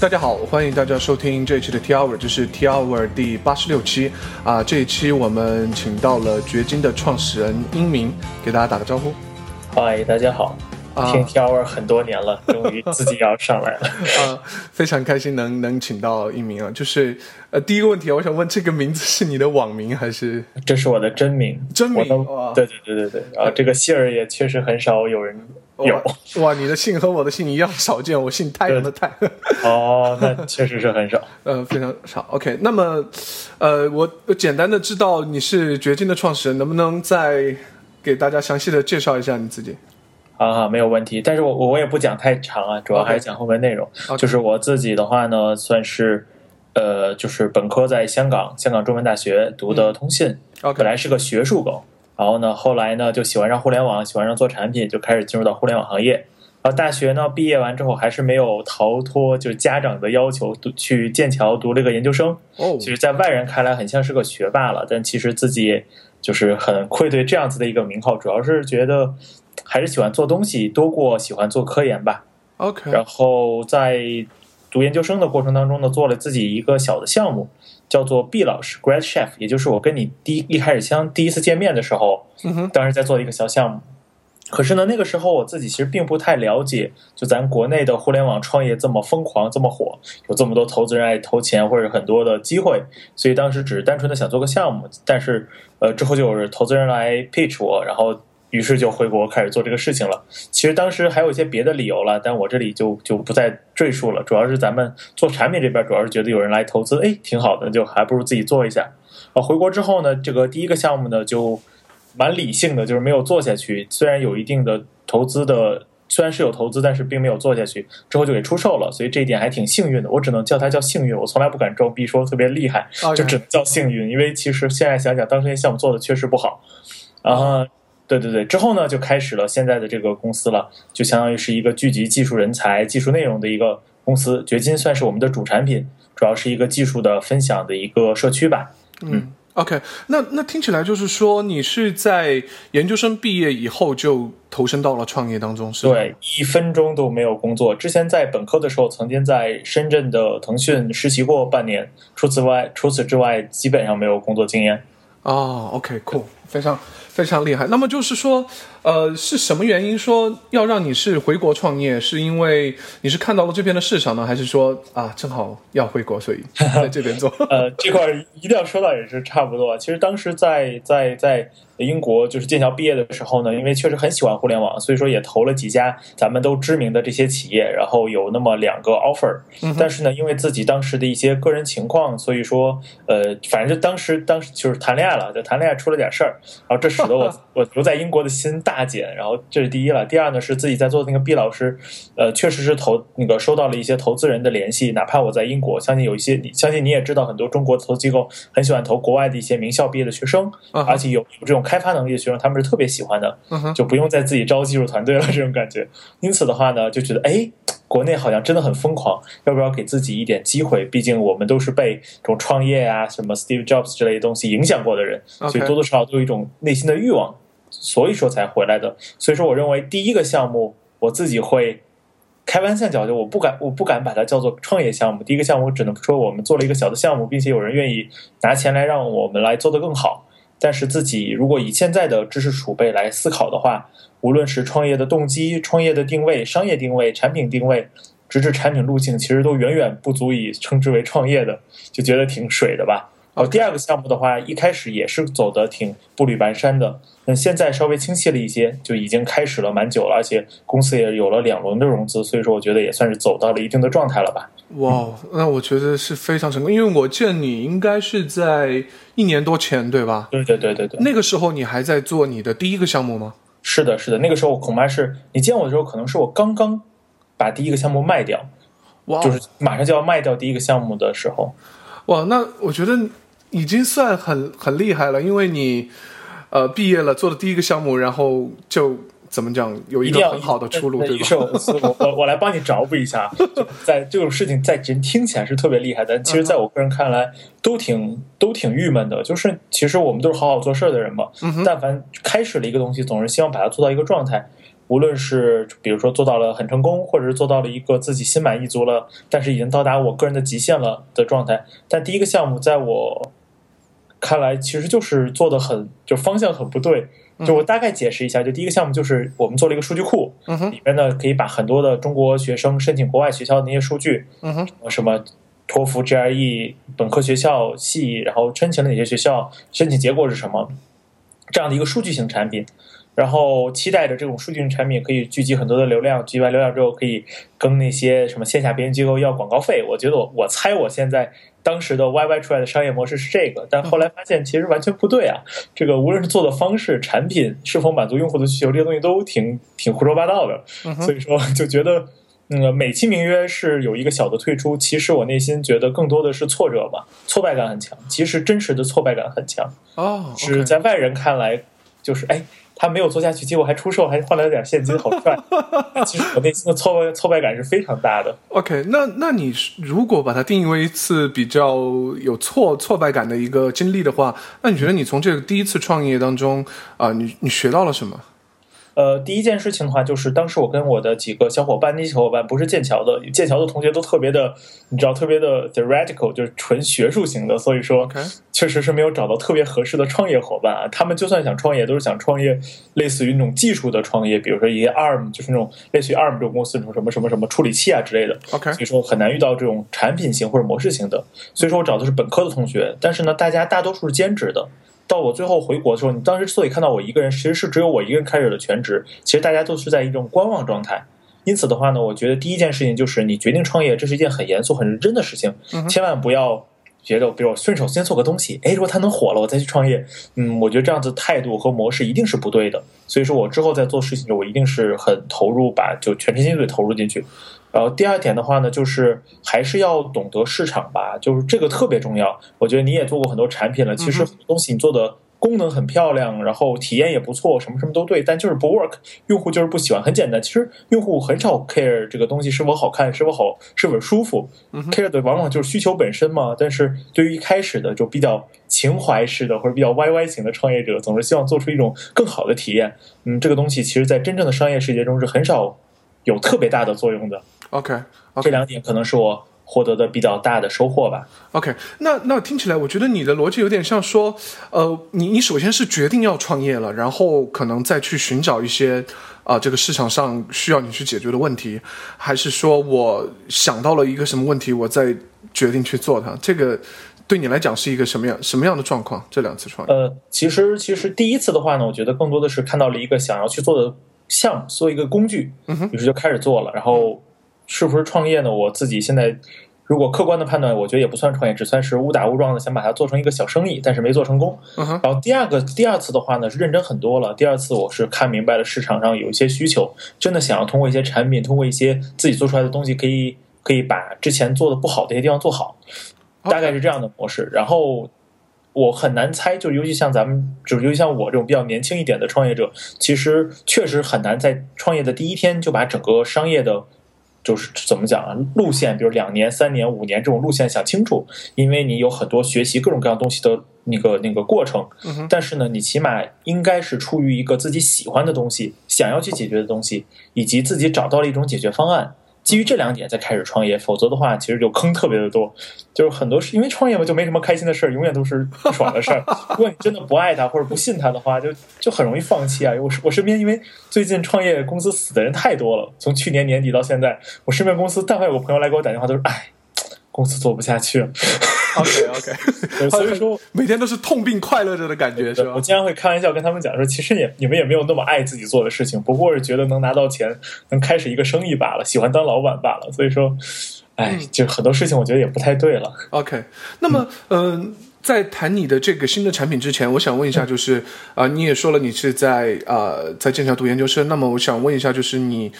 大家好，欢迎大家收听这一期的 T Hour，这是 T Hour 第八十六期啊。这一期我们请到了掘金的创始人英明，给大家打个招呼。嗨，大家好，听 T Hour 很多年了，终于自己要上来了啊，非常开心能能请到英明啊。就是呃，第一个问题，我想问，这个名字是你的网名还是？这是我的真名，真名。对对对对对，啊，这个姓儿也确实很少有人。有哇，你的姓和我的姓一样少见，我姓太阳的太。哦，那确实是很少，呃，非常少。OK，那么，呃，我简单的知道你是掘金的创始人，能不能再给大家详细的介绍一下你自己？好好，没有问题。但是我我也不讲太长啊，主要还是讲后面内容。就是我自己的话呢，算是呃，就是本科在香港香港中文大学读的通信，本来是个学术狗。然后呢，后来呢就喜欢上互联网，喜欢上做产品，就开始进入到互联网行业。然后大学呢毕业完之后，还是没有逃脱就是家长的要求，读去剑桥读了个研究生。哦，其实，在外人看来很像是个学霸了，但其实自己就是很愧对这样子的一个名号，主要是觉得还是喜欢做东西多过喜欢做科研吧。OK，然后在读研究生的过程当中呢，做了自己一个小的项目。叫做毕老师 Great Chef，也就是我跟你第一一开始相第一次见面的时候，当时在做一个小项目。可是呢，那个时候我自己其实并不太了解，就咱国内的互联网创业这么疯狂、这么火，有这么多投资人爱投钱，或者很多的机会，所以当时只是单纯的想做个项目。但是，呃，之后就有投资人来 pitch 我，然后。于是就回国开始做这个事情了。其实当时还有一些别的理由了，但我这里就就不再赘述了。主要是咱们做产品这边，主要是觉得有人来投资，哎，挺好的，就还不如自己做一下。啊，回国之后呢，这个第一个项目呢就蛮理性的，就是没有做下去。虽然有一定的投资的，虽然是有投资，但是并没有做下去。之后就给出售了，所以这一点还挺幸运的。我只能叫它叫幸运，我从来不敢装逼说特别厉害，就只能叫幸运。因为其实现在想想，当时那项目做的确实不好。然后。对对对，之后呢，就开始了现在的这个公司了，就相当于是一个聚集技术人才、技术内容的一个公司。掘金算是我们的主产品，主要是一个技术的分享的一个社区吧。嗯，OK，那那听起来就是说，你是在研究生毕业以后就投身到了创业当中，是对，一分钟都没有工作。之前在本科的时候，曾经在深圳的腾讯实习过半年，除此外，除此之外，基本上没有工作经验。哦，OK，cool，非常。非常厉害。那么就是说，呃，是什么原因说要让你是回国创业？是因为你是看到了这边的市场呢，还是说啊，正好要回国，所以 在这边做？呃，这块一定要说到也是差不多。其实当时在在在。英国就是剑桥毕业的时候呢，因为确实很喜欢互联网，所以说也投了几家咱们都知名的这些企业，然后有那么两个 offer。但是呢，因为自己当时的一些个人情况，所以说呃，反正当时当时就是谈恋爱了，就谈恋爱出了点事儿，然后这使得我 我留在英国的心大减。然后这是第一了，第二呢是自己在做那个毕老师，呃，确实是投那个收到了一些投资人的联系，哪怕我在英国，相信有一些你相信你也知道，很多中国投资机构很喜欢投国外的一些名校毕业的学生，而且有有这种。开发能力的学生，他们是特别喜欢的，就不用再自己招技术团队了。这种感觉，因此的话呢，就觉得哎，国内好像真的很疯狂，要不要给自己一点机会？毕竟我们都是被这种创业啊、什么 Steve Jobs 之类的东西影响过的人，所以多多少少都有一种内心的欲望，所以说才回来的。所以说，我认为第一个项目，我自己会开玩笑讲，就我不敢，我不敢把它叫做创业项目。第一个项目，我只能说我们做了一个小的项目，并且有人愿意拿钱来让我们来做得更好。但是自己如果以现在的知识储备来思考的话，无论是创业的动机、创业的定位、商业定位、产品定位，直至产品路径，其实都远远不足以称之为创业的，就觉得挺水的吧。哦，第二个项目的话，一开始也是走的挺步履蹒跚的，那现在稍微清晰了一些，就已经开始了蛮久了，而且公司也有了两轮的融资，所以说我觉得也算是走到了一定的状态了吧。哇，那我觉得是非常成功，因为我见你应该是在一年多前，对吧？对对对对对。那个时候你还在做你的第一个项目吗？是的，是的，那个时候恐怕是你见我的时候，可能是我刚刚把第一个项目卖掉，哇，就是马上就要卖掉第一个项目的时候。哇，那我觉得。已经算很很厉害了，因为你，呃，毕业了，做的第一个项目，然后就怎么讲，有一个很好的出路，对吧？我我我来帮你找补一下，在这种事情在人听起来是特别厉害，但其实在我个人看来都挺都挺郁闷的。就是其实我们都是好好做事儿的人嘛，但凡开始了一个东西，总是希望把它做到一个状态。无论是比如说做到了很成功，或者是做到了一个自己心满意足了，但是已经到达我个人的极限了的状态。但第一个项目在我看来，其实就是做的很就方向很不对。就我大概解释一下，就第一个项目就是我们做了一个数据库，里面呢可以把很多的中国学生申请国外学校的那些数据，什么托福、GRE、本科学校系，然后申请了哪些学校，申请结果是什么，这样的一个数据型产品。然后期待着这种数据型产品可以聚集很多的流量，聚集完流量之后可以跟那些什么线下培训机构要广告费。我觉得我我猜我现在。当时的 YY 出来的商业模式是这个，但后来发现其实完全不对啊！这个无论是做的方式、产品是否满足用户的需求，这些东西都挺挺胡说八道的。所以说就觉得，嗯，美其名曰是有一个小的退出，其实我内心觉得更多的是挫折吧，挫败感很强。其实真实的挫败感很强哦，是在外人看来就是哎。他没有做下去，结果还出售，还换来了点现金，好赚。其实我内心的挫败挫败感是非常大的。OK，那那你如果把它定义为一次比较有挫挫败感的一个经历的话，那你觉得你从这个第一次创业当中啊，你你学到了什么？呃，第一件事情的话，就是当时我跟我的几个小伙伴，那些小伙伴不是剑桥的，剑桥的同学都特别的，你知道，特别的 theoretical，就是纯学术型的，所以说确实是没有找到特别合适的创业伙伴啊。他们就算想创业，都是想创业类似于那种技术的创业，比如说一些 ARM，就是那种类似于 ARM 这种公司，那种什么什么什么处理器啊之类的。OK，所以说很难遇到这种产品型或者模式型的。所以说我找的是本科的同学，但是呢，大家大多数是兼职的。到我最后回国的时候，你当时之所以看到我一个人，其实是只有我一个人开始了全职。其实大家都是在一种观望状态。因此的话呢，我觉得第一件事情就是你决定创业，这是一件很严肃、很认真的事情。千万不要觉得，比如我顺手先做个东西，哎，如果它能火了，我再去创业。嗯，我觉得这样子态度和模式一定是不对的。所以说我之后在做事情的时候，我一定是很投入，把就全身心的投入进去。然后第二点的话呢，就是还是要懂得市场吧，就是这个特别重要。我觉得你也做过很多产品了，其实很多东西你做的功能很漂亮，然后体验也不错，什么什么都对，但就是不 work，用户就是不喜欢。很简单，其实用户很少 care 这个东西是否好看，是否好，是否舒服，care 的往往就是需求本身嘛。但是对于一开始的就比较情怀式的或者比较 YY 型的创业者，总是希望做出一种更好的体验。嗯，这个东西其实在真正的商业世界中是很少有特别大的作用的。OK，这两点可能是我获得的比较大的收获吧。OK，那那听起来，我觉得你的逻辑有点像说，呃，你你首先是决定要创业了，然后可能再去寻找一些啊这个市场上需要你去解决的问题，还是说我想到了一个什么问题，我再决定去做它？这个对你来讲是一个什么样什么样的状况？这两次创业？呃，其实其实第一次的话呢，我觉得更多的是看到了一个想要去做的项目，做一个工具，于是就开始做了，然后。是不是创业呢？我自己现在如果客观的判断，我觉得也不算创业，只算是误打误撞的想把它做成一个小生意，但是没做成功。然后第二个第二次的话呢，是认真很多了。第二次我是看明白了市场上有一些需求，真的想要通过一些产品，通过一些自己做出来的东西，可以可以把之前做的不好的一些地方做好，大概是这样的模式。然后我很难猜，就尤其像咱们，就尤其像我这种比较年轻一点的创业者，其实确实很难在创业的第一天就把整个商业的。就是怎么讲啊？路线，比如两年、三年、五年这种路线想清楚，因为你有很多学习各种各样东西的那个那个过程。但是呢，你起码应该是出于一个自己喜欢的东西，想要去解决的东西，以及自己找到了一种解决方案。基于这两点再开始创业，否则的话，其实就坑特别的多。就是很多是因为创业嘛，就没什么开心的事儿，永远都是不爽的事儿。如果你真的不爱他或者不信他的话，就就很容易放弃啊。我我身边因为最近创业公司死的人太多了，从去年年底到现在，我身边公司但凡有个朋友来给我打电话，都是哎。公司做不下去了 ，OK OK，所以说每天都是痛并快乐着的感觉，是吧？我经常会开玩笑跟他们讲说，其实也你们也没有那么爱自己做的事情，不过是觉得能拿到钱，能开始一个生意罢了，喜欢当老板罢了。所以说，哎，就很多事情我觉得也不太对了。OK，那么，嗯，在谈你的这个新的产品之前，我想问一下，就是啊，你也说了你是在啊在剑桥读研究生，那么我想问一下，就是你。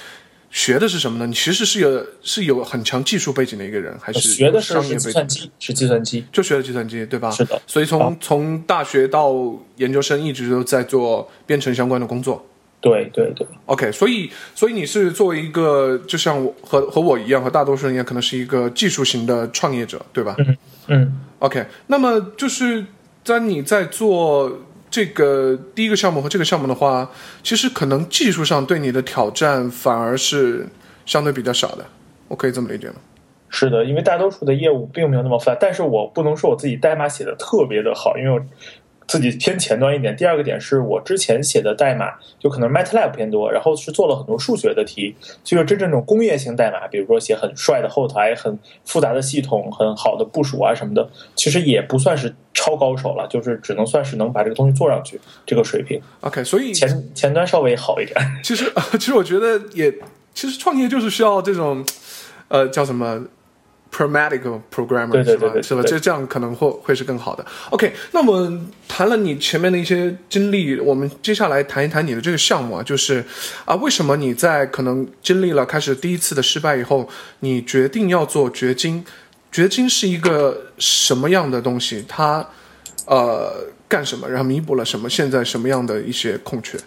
学的是什么呢？你其实是有是有很强技术背景的一个人，还是学的是计算机？是计算机，就学的计算机，对吧？是的。所以从从大学到研究生，一直都在做编程相关的工作。对对对。OK，所以所以你是作为一个，就像我和和我一样，和大多数人一样，可能是一个技术型的创业者，对吧？嗯嗯。OK，那么就是在你在做这个第一个项目和这个项目的话，其实可能技术上对你的挑战反而是相对比较小的，我可以这么理解吗？是的，因为大多数的业务并没有那么复杂，但是我不能说我自己代码写的特别的好，因为我自己偏前端一点。第二个点是我之前写的代码就可能 MATLAB 偏多，然后是做了很多数学的题，所以说真正这种工业型代码，比如说写很帅的后台、很复杂的系统、很好的部署啊什么的，其实也不算是超高手了，就是只能算是能把这个东西做上去这个水平。OK，所以前前端稍微好一点。其实 其实我觉得也，其实创业就是需要这种呃叫什么 pragmatic programmer 对对是吧？是吧？就这这样可能会会是更好的。OK，那我们谈了你前面的一些经历，我们接下来谈一谈你的这个项目啊，就是啊，为什么你在可能经历了开始第一次的失败以后，你决定要做掘金？掘金是一个什么样的东西？它呃干什么？然后弥补了什么？现在什么样的一些空缺？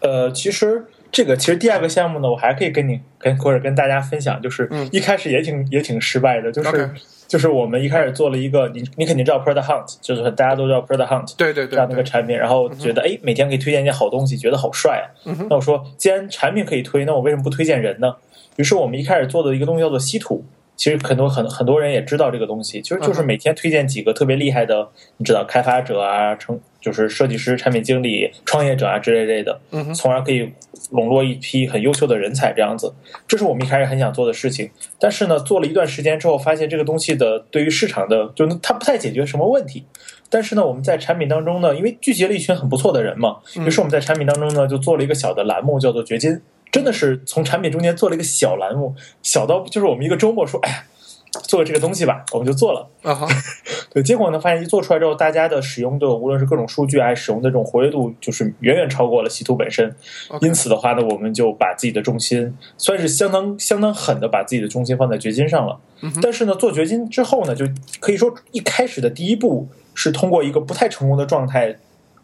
呃，其实这个其实第二个项目呢，我还可以跟你跟或者跟大家分享，就是一开始也挺、也挺失败的，就是就是我们一开始做了一个，你你肯定知道 Product Hunt，就是大家都知道 Product Hunt 对对对这样的一个，产品，然后觉得哎每天可以推荐一件好东西，觉得好帅啊。那我说，既然产品可以推，那我为什么不推荐人呢？于是我们一开始做的一个东西叫做稀土。其实很多很很多人也知道这个东西，其实就是每天推荐几个特别厉害的，你知道开发者啊，成就是设计师、产品经理、创业者啊之类类的，嗯从而可以笼络一批很优秀的人才，这样子，这是我们一开始很想做的事情。但是呢，做了一段时间之后，发现这个东西的对于市场的，就它不太解决什么问题。但是呢，我们在产品当中呢，因为聚集了一群很不错的人嘛，于是我们在产品当中呢，就做了一个小的栏目，叫做掘金。真的是从产品中间做了一个小栏目，小到就是我们一个周末说，哎呀，做个这个东西吧，我们就做了。啊哈，对，结果呢，发现一做出来之后，大家的使用的无论是各种数据还是，使用的这种活跃度，就是远远超过了稀土本身。因此的话呢，我们就把自己的重心，算是相当相当狠的把自己的重心放在掘金上了。但是呢，做掘金之后呢，就可以说一开始的第一步是通过一个不太成功的状态。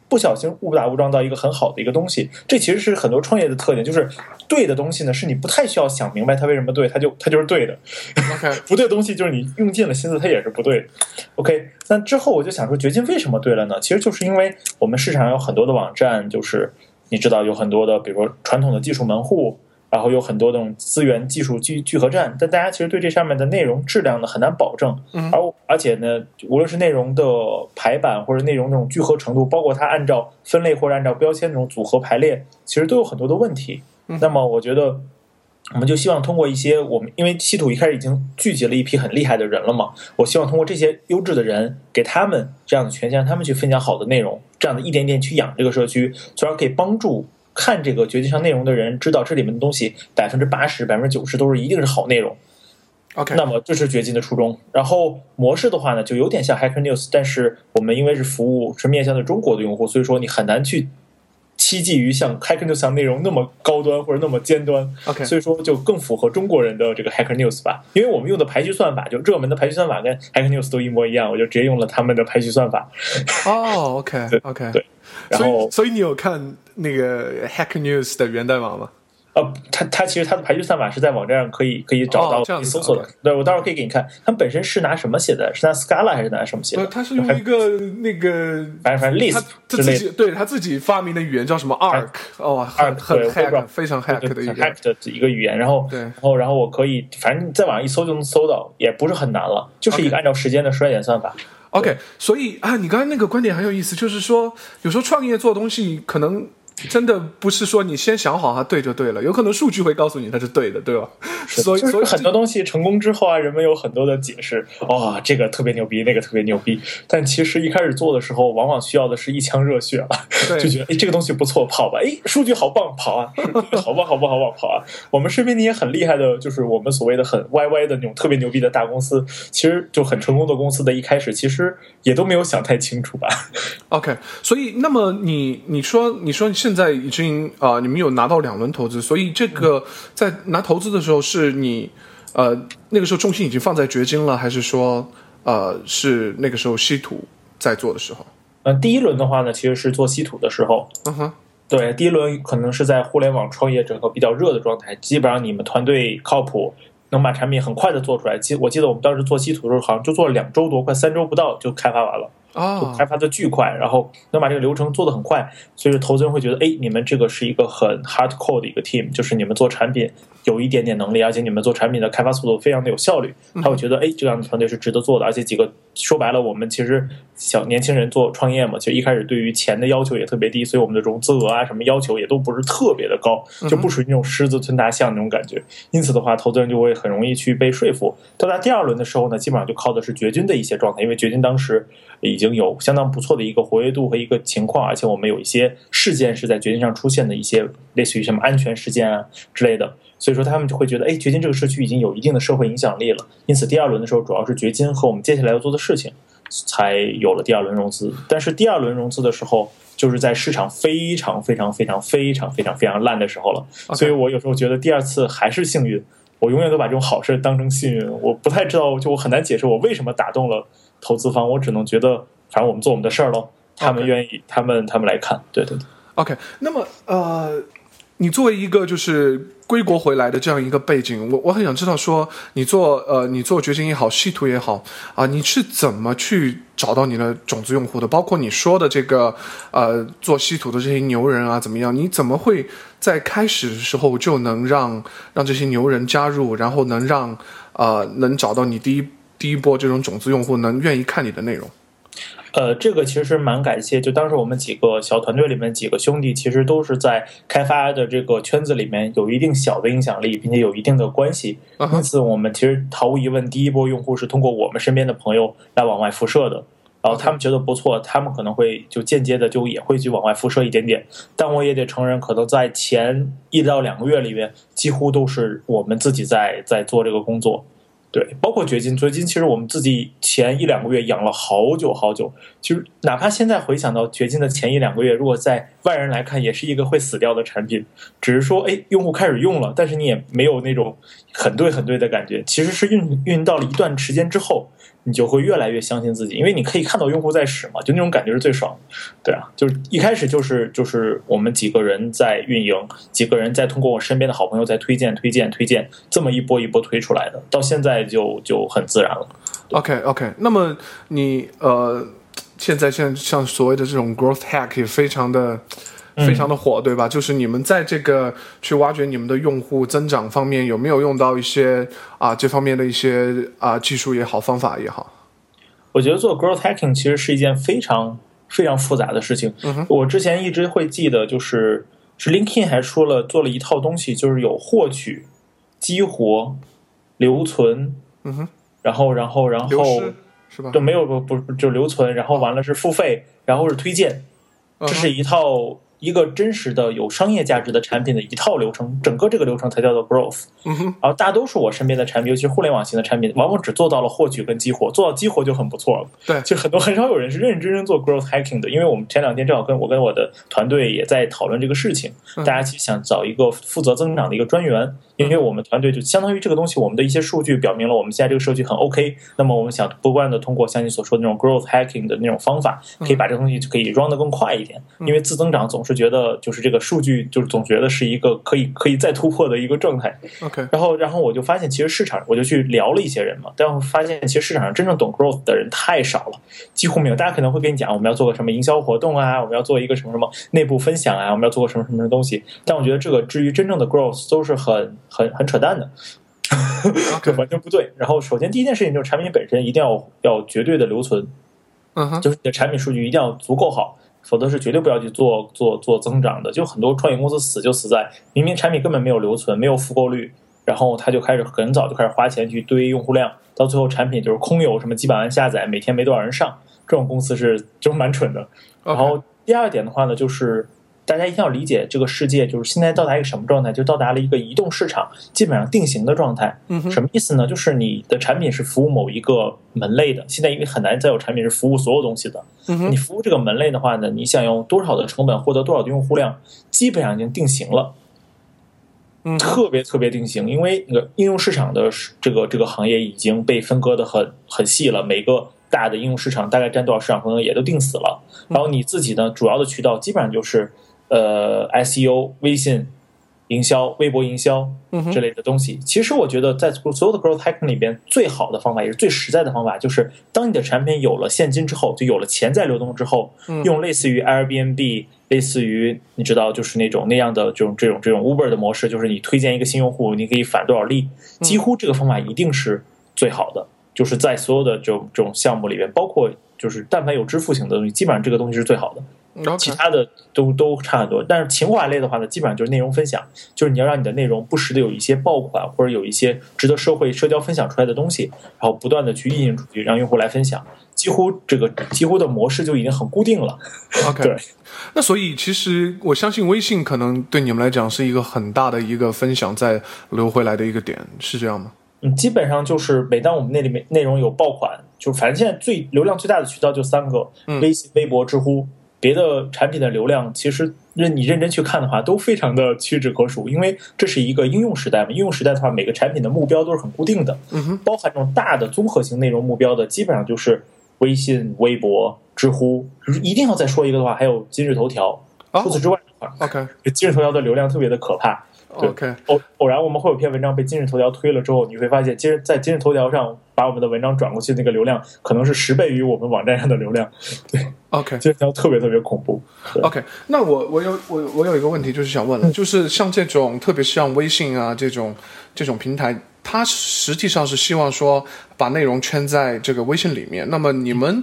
不小心误打误撞到一个很好的一个东西，这其实是很多创业的特点，就是对的东西呢，是你不太需要想明白它为什么对，它就它就是对的。OK，不对的东西，就是你用尽了心思，它也是不对的。OK，那之后我就想说，掘金为什么对了呢？其实就是因为我们市场上有很多的网站，就是你知道有很多的，比如说传统的技术门户，然后有很多那种资源技术聚聚合站，但大家其实对这上面的内容质量呢很难保证，嗯而而且呢，无论是内容的排版或者内容这种聚合程度，包括它按照分类或者按照标签这种组合排列，其实都有很多的问题。那么我觉得。我们就希望通过一些我们，因为稀土一开始已经聚集了一批很厉害的人了嘛，我希望通过这些优质的人，给他们这样的权限，让他们去分享好的内容，这样的一点点去养这个社区，从而可以帮助看这个掘金上内容的人知道这里面的东西百分之八十、百分之九十都是一定是好内容。OK，那么这是掘金的初衷。然后模式的话呢，就有点像 Hacker News，但是我们因为是服务是面向的中国的用户，所以说你很难去期冀于像 Hacker News 上内容那么高端或者那么尖端。OK，所以说就更符合中国人的这个 Hacker News 吧，因为我们用的排序算法，就热门的排序算法跟 Hacker News 都一模一样，我就直接用了他们的排序算法。哦，OK OK，对然所后以所以你有看那个 Hack News 的源代码吗？呃，它它其实它的排序算法是在网站上可以可以找到可以搜索的。对我到时候可以给你看，他们本身是拿什么写的？是拿 Scala 还是拿什么写呃，的？他是用一个那个反正反正 list 他自之类的。己对他自己发明的语言叫什么 Arc，哦，Arc，很对我不知 hack，非常 hack 的一很个 hack 的一个语言，然后对然后然后我可以，反正你在网上一搜就能搜到，也不是很难了，就是一个按照时间的衰减算法。OK，所以啊，你刚才那个观点很有意思，就是说有时候创业做东西可能。真的不是说你先想好它对就对了，有可能数据会告诉你它是对的，对吧？所以所以很多东西成功之后啊，人们有很多的解释，哇、这个特别牛逼，那个特别牛逼。但其实一开始做的时候，往往需要的是一腔热血了，就觉得哎，这个东西不错，跑吧，哎，数据好棒，跑啊，好棒，好棒，好棒，跑啊。我们身边那些很厉害的，就是我们所谓的很 YY 的那种特别牛逼的大公司，其实就很成功的公司的一开始，其实也都没有想太清楚吧。OK，所以那么你你说你说现在已经啊、呃你们有拿到两轮投资，所以这个在拿投资的时候是你呃那个时候重心已经放在掘金了，还是说呃是那个时候稀土在做的时候？嗯，第一轮的话呢，其实是做稀土的时候，嗯哼，对，第一轮可能是在互联网创业整个比较热的状态，基本上你们团队靠谱，能把产品很快的做出来。记我记得我们当时做稀土的时候，好像就做了两周多，快三周不到就开发完了。啊开发的巨快，然后能把这个流程做得很快，所以说投资人会觉得，哎，你们这个是一个很 hardcore 的一个 team，就是你们做产品有一点点能力，而且你们做产品的开发速度非常的有效率，他会觉得，哎，这样的团队是值得做的，而且几个说白了，我们其实小年轻人做创业嘛，其实一开始对于钱的要求也特别低，所以我们的融资额啊什么要求也都不是特别的高，就不属于那种狮子吞大象那种感觉，因此的话，投资人就会很容易去被说服。到达第二轮的时候呢，基本上就靠的是掘金的一些状态，因为掘金当时已经已经有相当不错的一个活跃度和一个情况，而且我们有一些事件是在掘金上出现的一些类似于什么安全事件啊之类的，所以说他们就会觉得，哎，掘金这个社区已经有一定的社会影响力了，因此第二轮的时候主要是掘金和我们接下来要做的事情，才有了第二轮融资。但是第二轮融资的时候，就是在市场非常非常非常非常非常非常烂的时候了，所以我有时候觉得第二次还是幸运。我永远都把这种好事当成幸运，我不太知道，就我很难解释我为什么打动了投资方，我只能觉得，反正我们做我们的事儿喽，他们愿意，他们他们来看，对对对。OK，那么呃，你作为一个就是归国回来的这样一个背景，我我很想知道说，你做呃你做掘金也好，稀土也好啊、你是怎么去找到你的种子用户的？包括你说的这个呃做稀土的这些牛人啊，怎么样？你怎么会在开始的时候就能让让这些牛人加入，然后能让呃能找到你第一第一波这种种子用户，能愿意看你的内容？呃，这个其实蛮感谢，就当时我们几个小团队里面几个兄弟，其实都是在开发的这个圈子里面有一定小的影响力，并且有一定的关系。因此，我们其实毫无疑问，第一波用户是通过我们身边的朋友来往外辐射的。然后他们觉得不错，他们可能会就间接的就也会去往外辐射一点点。但我也得承认，可能在前一到两个月里面，几乎都是我们自己在在做这个工作。对，包括掘金，掘金其实我们自己前一两个月养了好久好久，其实哪怕现在回想到掘金的前一两个月，如果在外人来看，也是一个会死掉的产品。只是说，哎，用户开始用了，但是你也没有那种很对很对的感觉。其实是运运到了一段时间之后，你就会越来越相信自己，因为你可以看到用户在使嘛，就那种感觉是最爽的。对啊，就是一开始就是就是我们几个人在运营，几个人在通过我身边的好朋友在推荐推荐推荐，这么一波一波推出来的，到现在就就很自然了。OK OK，那么你呃，现在现在像所谓的这种 growth hack 也非常的非常的火，对吧？就是你们在这个去挖掘你们的用户增长方面，有没有用到一些啊、这方面的一些啊、技术也好，方法也好？我觉得做 growth hacking 其实是一件非常非常复杂的事情。我之前一直会记得，就是是 LinkedIn 还说了做了一套东西，就是有获取、激活、留存，嗯哼，然后然后然后是吧？就，没有不不不就留存，然后完了是付费，然后是推荐，这是一套一个真实的有商业价值的产品的一套流程，整个这个流程才叫做 growth。嗯哼，然后大多数我身边的产品，尤其是互联网型的产品，往往只做到了获取跟激活，做到激活就很不错了。对就很多很少有人是认认真真做 growth hacking 的。因为我们前两天正好跟我跟我的团队也在讨论这个事情，嗯大家其实想找一个负责增长的一个专员，因为我们团队就相当于这个东西，我们的一些数据表明了我们现在这个社区很 OK，那么我们想不断的通过像你所说的那种 growth hacking 的那种方法，可以把这个东西就可以 run 得更快一点。因为自增长总是觉得就是这个数据就是总觉得是一个可以可以再突破的一个状态。OK，然后，然后我就发现，其实市场，我就去聊了一些人嘛，但我发现，其实市场上真正懂 growth 的人太少了，几乎没有。大家可能会跟你讲，我们要做个什么营销活动啊，我们要做一个什么什么内部分享啊，我们要做个什么什么什么东西。但我觉得这个至于真正的 growth 都是很很很扯淡的，就完全不对。然后，首先第一件事情就是产品本身一定要要绝对的留存，嗯哼，就是你的产品数据一定要足够好，否则是绝对不要去做做做增长的。就很多创业公司死就死在明明产品根本没有留存，没有复购率，然后他就开始很早就开始花钱去堆用户量，到最后产品就是空有什么几百万下载，每天没多少人上，这种公司是就蛮蠢的。然后第二点的话呢，就是大家一定要理解这个世界，就是现在到达一个什么状态，就到达了一个移动市场基本上定型的状态。嗯，什么意思呢？就是你的产品是服务某一个门类的，现在因为很难再有产品是服务所有东西的。嗯你服务这个门类的话呢，你想用多少的成本获得多少的用户量，基本上已经定型了，嗯特别特别定型。因为那个应用市场的这个这个行业已经被分割的很很细了，每个大的应用市场大概占多少市场份额也都定死了。然后你自己呢，主要的渠道基本上就是呃 SEO、微信，营销、微博营销嗯之类的东西。其实我觉得，在所有的 growth hacking 里边，最好的方法也是最实在的方法，就是当你的产品有了现金之后，就有了钱在流动之后，嗯用类似于 Airbnb、类似于你知道就是那种那样的这种这种这种 Uber 的模式，就是你推荐一个新用户，你可以返多少利，几乎这个方法一定是最好的。就是在所有的这种这种项目里边，包括就是但凡有支付型的东西，基本上这个东西是最好的。其 OK，他的都都差很多。但是情怀类的话呢，基本上就是内容分享，就是你要让你的内容不时的有一些爆款，或者有一些值得社会社交分享出来的东西，然后不断的去运营出去，让用户来分享。几乎这个几乎的模式就已经很固定了。OK，对那所以其实我相信微信可能对你们来讲是一个很大的一个分享再流回来的一个点，是这样吗？嗯，基本上就是每当我们那里面内容有爆款，就反正现在最流量最大的渠道就三个：嗯微信、微博、知乎。别的产品的流量，其实认你认真去看的话，都非常的屈指可数，因为这是一个应用时代嘛。应用时代的话，每个产品的目标都是很固定的，嗯哼，包含这种大的综合型内容目标的，基本上就是微信、微博、知乎。一定要再说一个的话，还有今日头条。哦除此之外的话，OK 今日头条的流量特别的可怕。对。OK，偶偶然我们会有篇文章被今日头条推了之后，你会发现今日在今日头条上把我们的文章转过去，那个流量可能是十倍于我们网站上的流量，对。OK 今日头条特别特别恐怖。OK，那我我有我我有一个问题就是想问了，就是像这种特别是像微信啊这种这种平台，它实际上是希望说把内容圈在这个微信里面。那么你们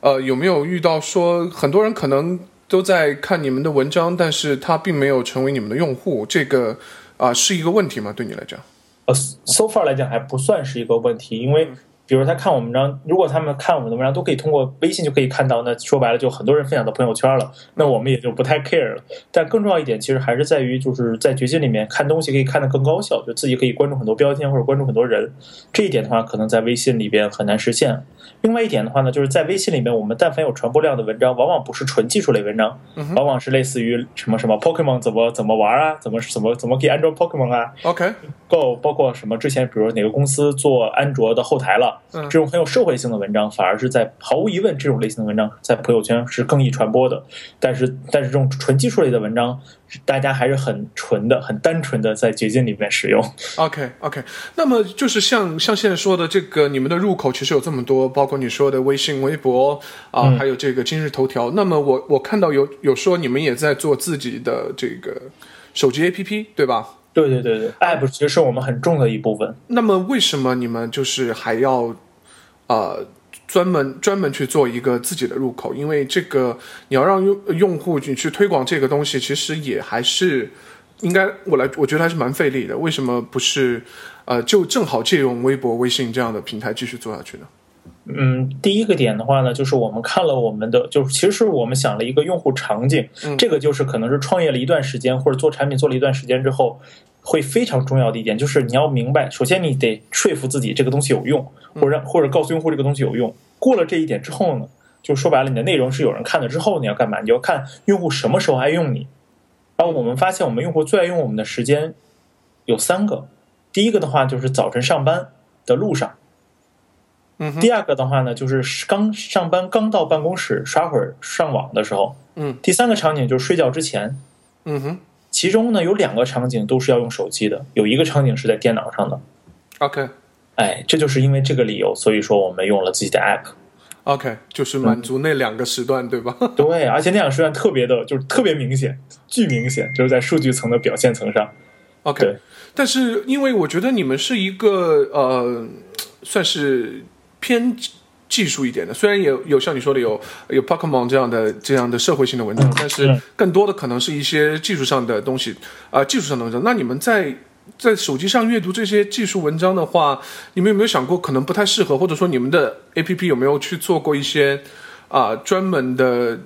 呃有没有遇到说很多人可能都在看你们的文章，但是他并没有成为你们的用户，这个啊、是一个问题吗？对你来讲？呃，so far 来讲还不算是一个问题，因为比如他看我们文章，如果他们看我们的文章都可以通过微信就可以看到，那说白了就很多人分享到朋友圈了，那我们也就不太 care 了。但更重要一点，其实还是在于就是在掘金里面看东西可以看得更高效，就自己可以关注很多标签或者关注很多人，这一点的话可能在微信里边很难实现。另外一点的话呢，就是在微信里面，我们但凡有传播量的文章，往往不是纯技术类文章，往往是类似于什么什么 Pokemon 怎么怎么玩啊，怎么怎么怎么可以安装 Pokemon 啊，，OK，Go，包括什么？之前比如哪个公司做安卓的后台了，嗯这种很有社会性的文章，反而是在毫无疑问，这种类型的文章在朋友圈是更易传播的。但是，但是这种纯技术类的文章，大家还是很纯的、很单纯的在捷径里面使用。OK OK，那么就是像像现在说的这个，你们的入口其实有这么多，包括你说的微信、微博啊、嗯还有这个今日头条。那么我我看到有有说你们也在做自己的这个手机 APP，对吧？对对对对，App 其实是我们很重的一部分。那么为什么你们就是还要呃专门专门去做一个自己的入口？因为这个你要让用用户你去推广这个东西，其实也还是应该我来我觉得还是蛮费力的。为什么不是呃就正好借用微博、微信这样的平台继续做下去呢？嗯，第一个点的话呢，就是我们看了我们的，就是其实我们想了一个用户场景，嗯这个就是可能是创业了一段时间或者做产品做了一段时间之后，会非常重要的一点，就是你要明白，首先你得说服自己这个东西有用，或者让或者告诉用户这个东西有用。过了这一点之后呢，就说白了，你的内容是有人看了之后，你要干嘛？你要看用户什么时候爱用你。然后我们发现，我们用户最爱用我们的时间有三个，第一个的话就是早晨上班的路上。嗯第二个的话呢，就是刚上班刚到办公室刷会儿上网的时候。嗯第三个场景就是睡觉之前，嗯哼其中呢有两个场景都是要用手机的，有一个场景是在电脑上的。，OK 哎，这就是因为这个理由，所以说我们用了自己的 app。OK，就是满足那两个时段，对吧？对，而且那两个时段特别的，就是特别明显，巨明显，就是在数据层的表现层上。OK，但是因为我觉得你们是一个呃，算是偏技术一点的，虽然也有像你说的有有 Pokemon 这样的这样的社会性的文章，但是嗯更多的可能是一些技术上的东西啊、呃技术上的文章。那你们在在手机上阅读这些技术文章的话，你们有没有想过可能不太适合，或者说你们的 APP 有没有去做过一些啊、专门的？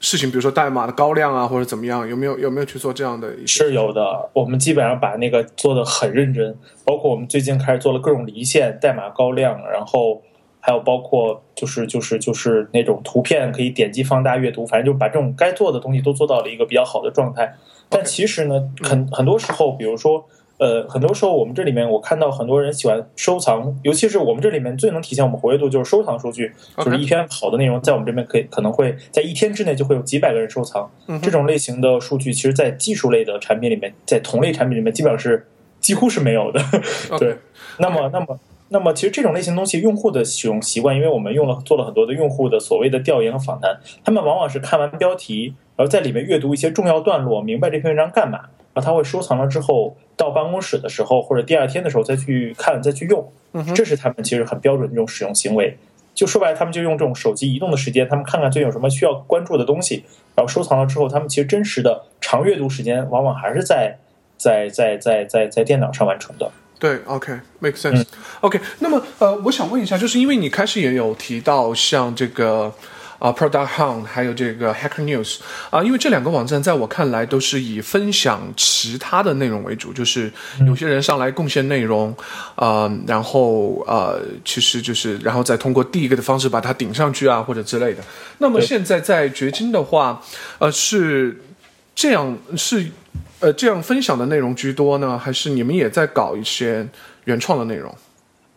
事情，比如说代码的高亮啊，或者怎么样，有没有有没有去做这样的？是有的，我们基本上把那个做的很认真，包括我们最近开始做了各种离线、代码高亮，然后还有包括就是就是就是那种图片可以点击放大阅读，反正就把这种该做的东西都做到了一个比较好的状态。但其实呢，很很多时候，比如说呃，很多时候我们这里面我看到很多人喜欢收藏，尤其是我们这里面最能体现我们活跃度就是收藏数据，就是一篇好的内容在我们这边可以可能会在一天之内就会有几百个人收藏。这种类型的数据，其实，在技术类的产品里面，在同类产品里面基本上是几乎是没有的。对，那么，那么。那么，其实这种类型东西，用户的使用习惯，因为我们用了做了很多的用户的所谓的调研和访谈，他们往往是看完标题，然后在里面阅读一些重要段落，明白这篇文章干嘛，然后他会收藏了之后，到办公室的时候或者第二天的时候再去看再去用，这是他们其实很标准的一种使用行为。就说白了，他们就用这种手机移动的时间，他们看看最近有什么需要关注的东西，然后收藏了之后，他们其实真实的长阅读时间往往还是在在在在在在电脑上完成的。对，OK，make sense。OK，那么呃，我想问一下，就是因为你开始也有提到像这个啊，Product Hunt，还有这个 Hacker News 啊，因为这两个网站在我看来都是以分享其他的内容为主，就是有些人上来贡献内容啊，然后呃，其实就是然后再通过第一个的方式把它顶上去啊，或者之类的。那么现在在掘金的话，呃，是这样是。呃，这样分享的内容居多呢，还是你们也在搞一些原创的内容？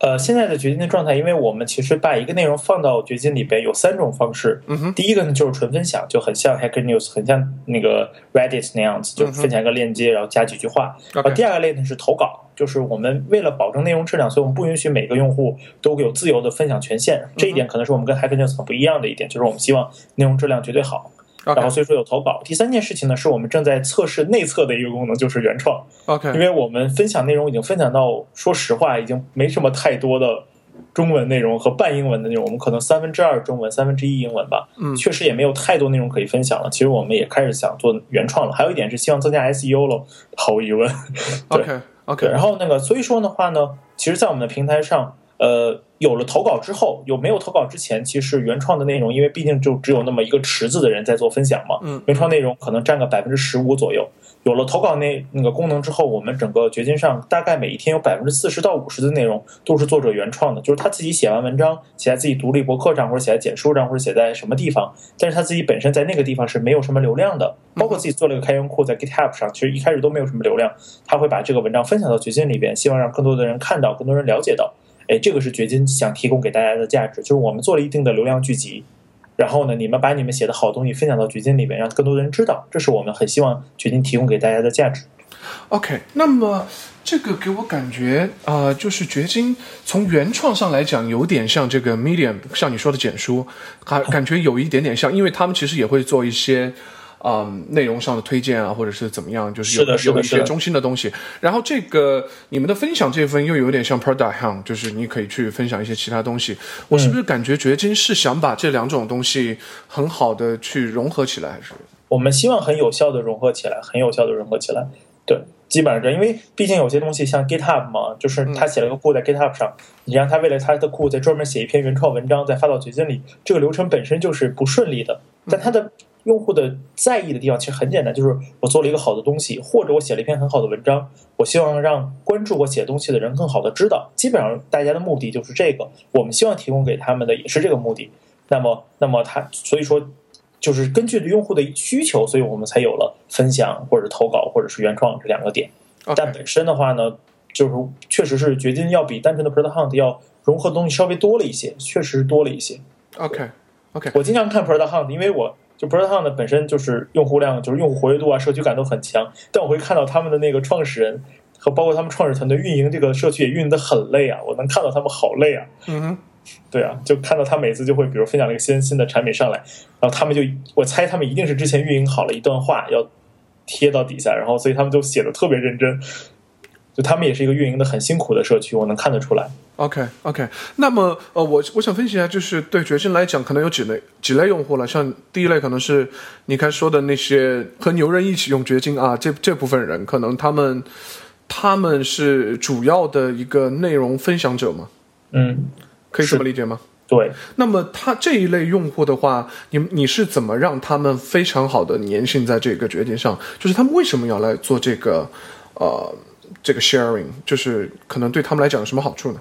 呃，现在的掘金的状态，因为我们其实把一个内容放到掘金里边有三种方式。嗯哼，第一个呢就是纯分享，就很像 Hacker News，很像那个 Reddit 那样子，就分享一个链接，然后加几句话。然后第二个类呢是投稿，就是我们为了保证内容质量，所以我们不允许每个用户都有自由的分享权限。这一点可能是我们跟 Hacker News 很不一样的一点，就是我们希望内容质量绝对好。然后所以说有投稿。第三件事情呢，是我们正在测试内测的一个功能，就是原创。OK，因为我们分享内容已经分享到，说实话，已经没什么太多的中文内容和半英文的内容，我们可能三分之二中文，三分之一英文吧。嗯，确实也没有太多内容可以分享了。其实我们也开始想做原创了。还有一点是希望增加 SEO 了，毫无疑问。OK，OK。然后那个，所以说的话呢，其实，在我们的平台上。呃，有了投稿之后，有没有投稿之前，其实原创的内容，因为毕竟就只有那么一个池子的人在做分享嘛，嗯，原创内容可能占个百分之十五左右。有了投稿那那个功能之后，我们整个掘金上大概每一天有百分之四十到五十的内容都是作者原创的，就是他自己写完文章，写在自己独立博客上，或者写在简书上，或者写在什么地方，但是他自己本身在那个地方是没有什么流量的，包括自己做了一个开源库在 GitHub 上，其实一开始都没有什么流量，他会把这个文章分享到掘金里边，希望让更多的人看到，更多人了解到。哎，这个是掘金想提供给大家的价值，就是我们做了一定的流量聚集，然后呢，你们把你们写的好东西分享到掘金里面，让更多的人知道，这是我们很希望掘金提供给大家的价值。OK，那么这个给我感觉啊，就是掘金从原创上来讲，有点像这个 Medium，像你说的简书，还 感觉有一点点像，因为他们其实也会做一些。嗯，内容上的推荐啊，或者是怎么样，就是有有一些中心的东西。然后这个你们的分享这份又有点像 Product Hunt，就是你可以去分享一些其他东西。我是不是感觉掘金是想把这两种东西很好的去融合起来？还是我们希望很有效的融合起来，很有效的融合起来。对，基本上这，因为毕竟有些东西像 GitHub 嘛，就是他写了个库在 GitHub 上，你让他为了他的库再专门写一篇原创文章再发到掘金里，这个流程本身就是不顺利的。但他的用户的在意的地方其实很简单，就是我做了一个好的东西，或者我写了一篇很好的文章，我希望让关注我写东西的人更好的知道。基本上大家的目的就是这个，我们希望提供给他们的也是这个目的。那么，那么他所以说，就是根据用户的需求，所以我们才有了分享或者投稿或者是原创这两个点。但本身的话呢，就是确实是掘金要比单纯的 Product Hunt 要融合的东西稍微多了一些，确实多了一些。OK，OK，我经常看 Product Hunt，因为我。就 p r o t o n 呢本身就是用户量，就是用户活跃度啊，社区感都很强。但我会看到他们的那个创始人和包括他们创始团队运营这个社区也运营的很累啊，我能看到他们好累啊。嗯，对啊，就看到他每次就会比如分享了一个新新的产品上来，然后他们就我猜他们一定是之前运营好了一段话要贴到底下，然后所以他们就写的特别认真。就他们也是一个运营的很辛苦的社区，我能看得出来。OK OK，那么呃，我我想分析一下，就是对掘金来讲，可能有几类几类用户了。像第一类可能是你刚才说的那些和牛人一起用掘金啊，这这部分人，可能他们他们是主要的一个内容分享者吗？嗯，可以这么理解吗？对。那么他这一类用户的话，你你是怎么让他们非常好的粘性在这个掘金上？就是他们为什么要来做这个呃？这个 sharing 就是可能对他们来讲有什么好处呢？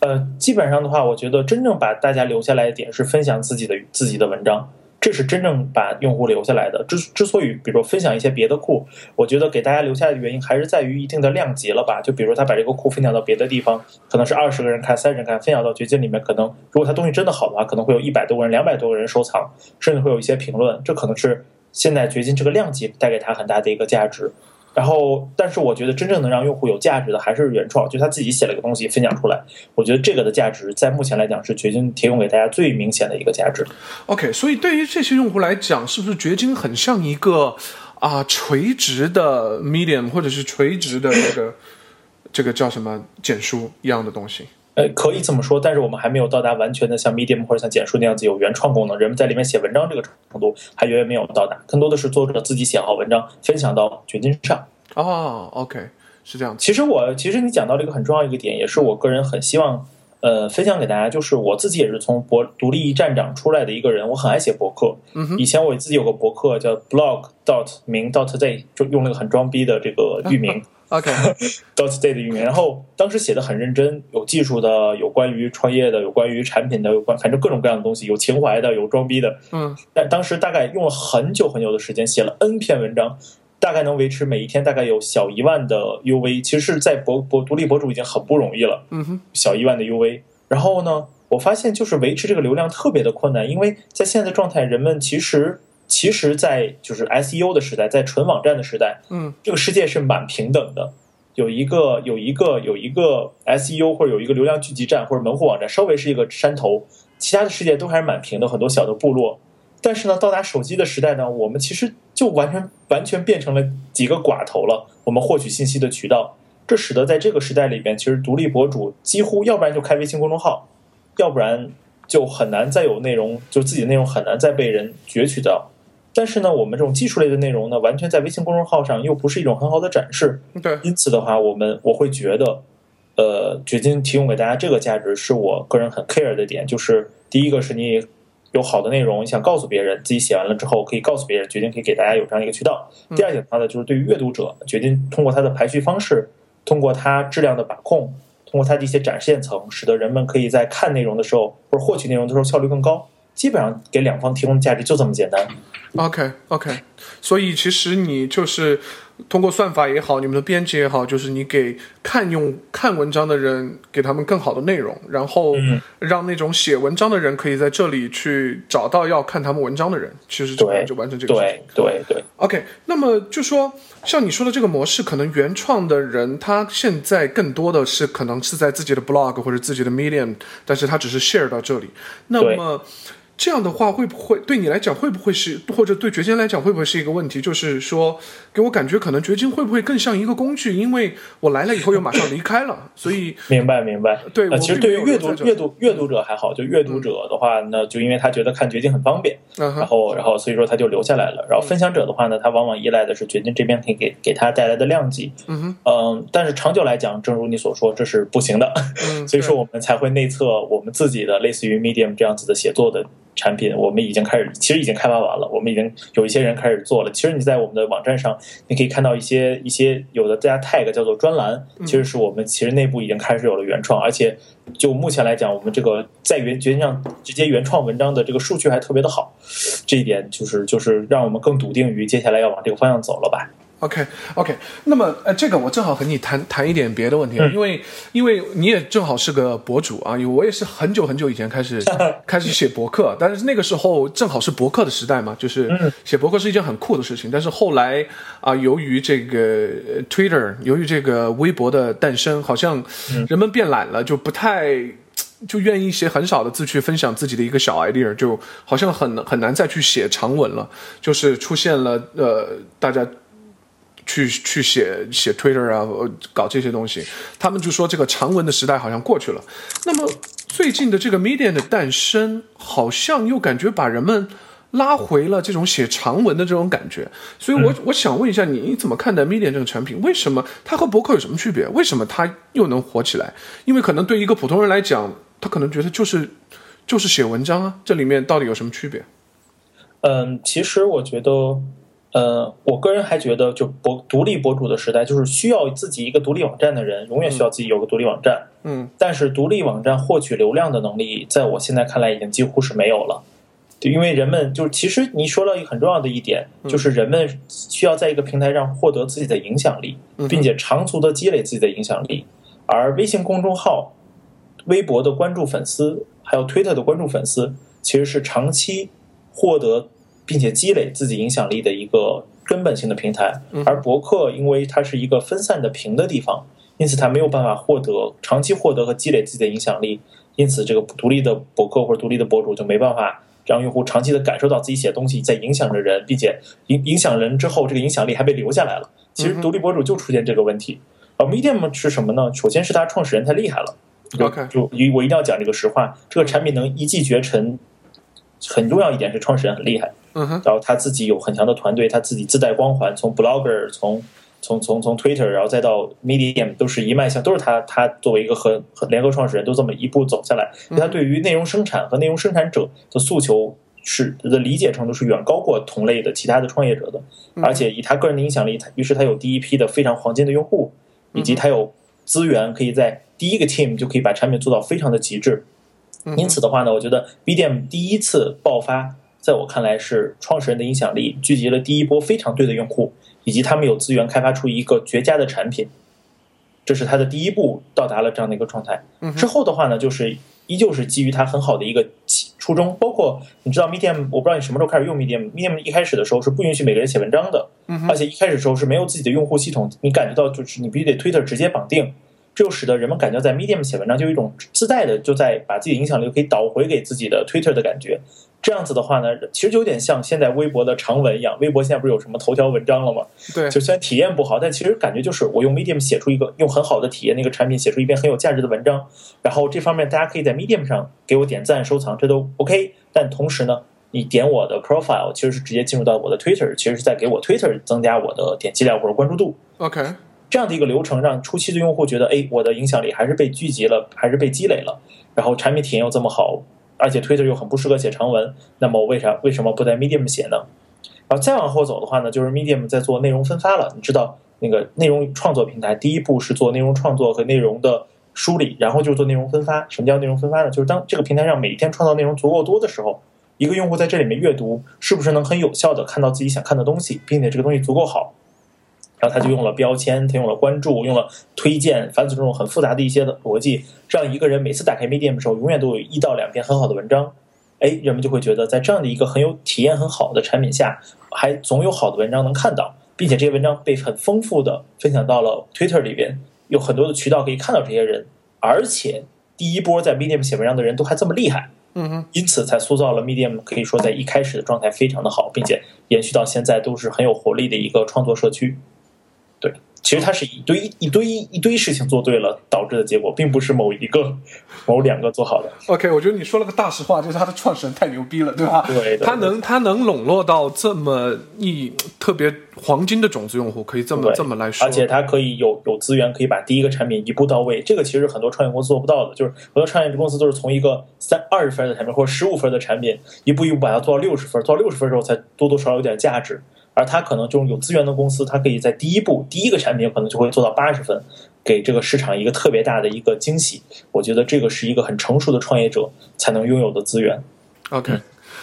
呃，基本上的话，我觉得真正把大家留下来的点是分享自己的自己的文章。这是真正把用户留下来的。之之所以，比如说分享一些别的库，我觉得给大家留下来的原因还是在于一定的量级了吧？就比如他把这个库分享到别的地方，可能是二十个人看、三十人看，分享到掘金里面，可能如果他东西真的好的话，可能会有一百多个人、两百多个人收藏，甚至会有一些评论。这可能是现在掘金这个量级带给他很大的一个价值。然后，但是我觉得真正能让用户有价值的还是原创，就他自己写了个东西分享出来。我觉得这个的价值在目前来讲是掘金提供给大家最明显的一个价值。OK，所以对于这些用户来讲，是不是掘金很像一个啊垂直的 Medium 或者是垂直的这个这个叫什么简书一样的东西？呃，可以这么说，但是我们还没有到达完全的像 Medium 或者像简书那样子有原创功能，人们在里面写文章这个程度还远远没有到达，更多的是作者自己写好文章分享到掘金上。哦，OK，是这样。其实我其实你讲到这个很重要一个点，也是我个人很希望呃分享给大家，就是我自己也是从博独立站长出来的一个人，我很爱写博客。嗯哼以前我自己有个博客叫 blog dot 名 dot day，就用了个很装逼的这个 域名。OK，dot day 的域名，然后当时写的很认真，有技术的，有关于创业的，有关于产品的，有关反正各种各样的东西，有情怀的，有装逼的。嗯但当时大概用了很久很久的时间，写了 N 篇文章，大概能维持每一天大概有小一万的 UV，其实是在博博独立博主已经很不容易了，嗯哼，小一万的 UV。然后呢，我发现就是维持这个流量特别的困难，因为在现在的状态，人们其实其实，在就是 SEO 的时代，在纯网站的时代，嗯这个世界是蛮平等的。有一个有一个有一个 SEO 或者有一个流量聚集站或者门户网站，稍微是一个山头，其他的世界都还是蛮平的，很多小的部落。但是呢，到达手机的时代呢，我们其实就完全完全变成了几个寡头了。我们获取信息的渠道，这使得在这个时代里边，其实独立博主几乎要不然就开微信公众号，要不然就很难再有内容，就自己的内容很难再被人攫取到。但是呢，我们这种技术类的内容呢，完全在微信公众号上又不是一种很好的展示，对，因此的话，我们我会觉得，呃，掘金提供给大家这个价值是我个人很 care 的点，就是第一个是你有好的内容，你想告诉别人，自己写完了之后可以告诉别人，掘金可以给大家有这样一个渠道。第二点的话呢，就是对于阅读者，掘金通过它的排序方式，通过它质量的把控，通过它的一些展现层，使得人们可以在看内容的时候或者获取内容的时候效率更高。基本上给两方提供的价值就这么简单。OK OK，所以其实你就是通过算法也好，你们的编辑也好，就是你给看用看文章的人给他们更好的内容，然后嗯让那种写文章的人可以在这里去找到要看他们文章的人，其实这样对就完成这个事情对。对对，OK，那么就说像你说的这个模式，可能原创的人他现在更多的是可能是在自己的 blog 或者自己的 medium，但是他只是 share 到这里。那么这样的话，会不会对你来讲会不会是，或者对掘金来讲会不会是一个问题？就是说，给我感觉可能掘金会不会更像一个工具？因为我来了以后又马上离开了，所以明白明白。对呃其实对于阅读阅读阅读者还好，就阅读者的话呢，就因为他觉得看掘金很方便，嗯然后然后所以说他就留下来了。然后分享者的话呢，他往往依赖的是掘金这边可以给给他带来的量级。嗯哼，嗯，但是长久来讲，正如你所说，这是不行的。嗯，所以说我们才会内测我们自己的类似于 Medium 这样子的写作的产品，我们已经开始，其实已经开发完了，我们已经有一些人开始做了。其实你在我们的网站上，你可以看到一些一些有的大家 tag 叫做专栏，其实是我们其实内部已经开始有了原创，而且就目前来讲，我们这个在原决定上直接原创文章的这个数据还特别的好，这一点就是就是让我们更笃定于接下来要往这个方向走了吧。OK OK，那么呃，这个我正好和你谈谈一点别的问题，嗯因为因为你也正好是个博主啊，我也是很久很久以前开始 开始写博客，但是那个时候正好是博客的时代嘛，就是嗯写博客是一件很酷的事情。但是后来啊、由于这个呃 Twitter，由于这个微博的诞生，好像嗯人们变懒了，就不太。就愿意写很少的字去分享自己的一个小 idea，就好像很很难再去写长文了，就是出现了呃，大家去去写写 Twitter 啊，呃搞这些东西，他们就说这个长文的时代好像过去了。那么最近的这个 Medium 的诞生，好像又感觉把人们拉回了这种写长文的这种感觉。所以我，我想问一下你，你怎么看待 Medium 这个产品？为什么它和博客有什么区别？为什么它又能火起来？因为可能对一个普通人来讲，他可能觉得就是就是写文章啊，这里面到底有什么区别？嗯，其实我觉得，呃，我个人还觉得，就博独立博主的时代，就是需要自己一个独立网站的人，永远需要自己有个独立网站。嗯但是独立网站获取流量的能力，在我现在看来已经几乎是没有了。就因为人们就是其实你说了一个很重要的一点，就是人们需要在一个平台上获得自己的影响力，并且长足的积累自己的影响力。而微信公众号、微博的关注粉丝，还有推特的关注粉丝，其实是长期获得并且积累自己影响力的一个根本性的平台。而博客因为它是一个分散的平的地方，因此它没有办法获得长期获得和积累自己的影响力。因此，这个独立的博客或者独立的博主就没办法。让用户长期的感受到自己写东西在影响着人，并且影影响人之后，这个影响力还被留下来了。其实独立博主就出现这个问题。啊，Medium 是什么呢？首先是它创始人太厉害了。OK，就一我一定要讲这个实话，这个产品能一骑绝尘，很重要一点是创始人很厉害。嗯哼，然后他自己有很强的团队，他自己自带光环，从 Blogger 从。从从从 Twitter，然后再到 Medium，都是一脉相，都是他他作为一个和和联合创始人，都这么一步走下来。他对于内容生产和内容生产者的诉求是的理解程度是远高过同类的其他的创业者的，而且以他个人的影响力，于是他有第一批的非常黄金的用户，以及他有资源，可以在第一个 team 就可以把产品做到非常的极致。因此的话呢，我觉得 Medium 第一次爆发，在我看来是创始人的影响力聚集了第一波非常对的用户。以及他们有资源开发出一个绝佳的产品，这是他的第一步到达了这样的一个状态。之后的话呢，就是依旧是基于他很好的一个初衷。包括你知道，Medium，我不知道你什么时候开始用 Medium。Medium 一开始的时候是不允许每个人写文章的，而且一开始的时候是没有自己的用户系统。你感觉到就是你必须得 Twitter 直接绑定，这就使得人们感觉在 Medium 写文章就有一种自带的就在把自己的影响力可以导回给自己的 Twitter 的感觉。这样子的话呢，其实就有点像现在微博的长文一样。微博现在不是有什么头条文章了吗？对，就虽然体验不好，但其实感觉就是我用 Medium 写出一个用很好的体验那个产品写出一篇很有价值的文章，然后这方面大家可以在 Medium 上给我点赞收藏，这都 OK。但同时呢，你点我的 profile 其实是直接进入到我的 Twitter，其实是在给我 Twitter 增加我的点击量或者关注度。OK，这样的一个流程让初期的用户觉得，哎，我的影响力还是被聚集了，还是被积累了，然后产品体验又这么好。而且 Twitter 又很不适合写长文，那么我为啥为什么不在 Medium 写呢？然后再往后走的话呢，就是 Medium 在做内容分发了。你知道那个内容创作平台第一步是做内容创作和内容的梳理，然后就做内容分发。什么叫内容分发呢？就是当这个平台上每一天创造内容足够多的时候，一个用户在这里面阅读，是不是能很有效的看到自己想看的东西，并且这个东西足够好。然后他就用了标签，他用了关注，用了推荐，反正这种很复杂的一些的逻辑，让一个人每次打开 Medium 的时候，永远都有一到两篇很好的文章。哎，人们就会觉得，在这样的一个很有体验很好的产品下，还总有好的文章能看到，并且这些文章被很丰富的分享到了 Twitter 里边，有很多的渠道可以看到这些人，而且第一波在 Medium 写文章的人都还这么厉害，嗯哼，因此才塑造了 Medium 可以说在一开始的状态非常的好，并且延续到现在都是很有活力的一个创作社区。对，其实它是一堆一堆一堆事情做对了导致的结果，并不是某一个、某两个做好的。OK，我觉得你说了个大实话，就是他的创始人太牛逼了，对吧？对，他能他能笼络到这么一特别黄金的种子用户，可以这么这么来说，而且他可以有有资源，可以把第一个产品一步到位。这个其实很多创业公司做不到的，就是很多创业公司都是从一个三二十分的产品或者十五分的产品，一步一步把它做到六十分，做到六十分之后才多多少少有点价值。而他可能就是有资源的公司，他可以在第一步第一个产品可能就会做到八十分，给这个市场一个特别大的一个惊喜。我觉得这个是一个很成熟的创业者才能拥有的资源。OK，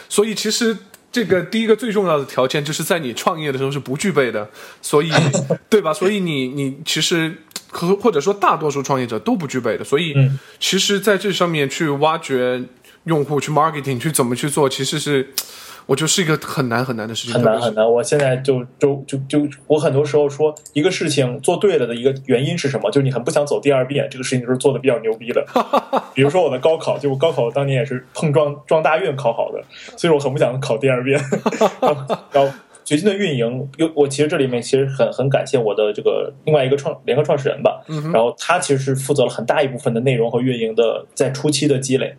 所以其实这个第一个最重要的条件就是在你创业的时候是不具备的，所以 对吧？所以你你其实和或者说大多数创业者都不具备的，所以其实在这上面去挖掘用户、去 marketing、去怎么去做，其实是。我觉得是一个很难很难的事情，很难很难。我现在就就就就，我很多时候说一个事情做对了的一个原因是什么？就是你很不想走第二遍，这个事情就是做的比较牛逼的。比如说我的高考，就我高考当年也是碰撞撞大运考好的，所以我很不想考第二遍。然后掘金的运营，又我其实这里面其实很很感谢我的这个另外一个创联合创始人吧。然后他其实是负责了很大一部分的内容和运营的在初期的积累。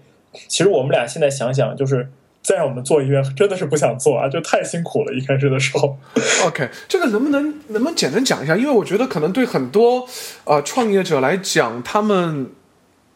其实我们俩现在想想就是。再让我们做医院，真的是不想做啊，就太辛苦了。一开始的时候，OK，这个能不能能不能简单讲一下？因为我觉得可能对很多呃创业者来讲，他们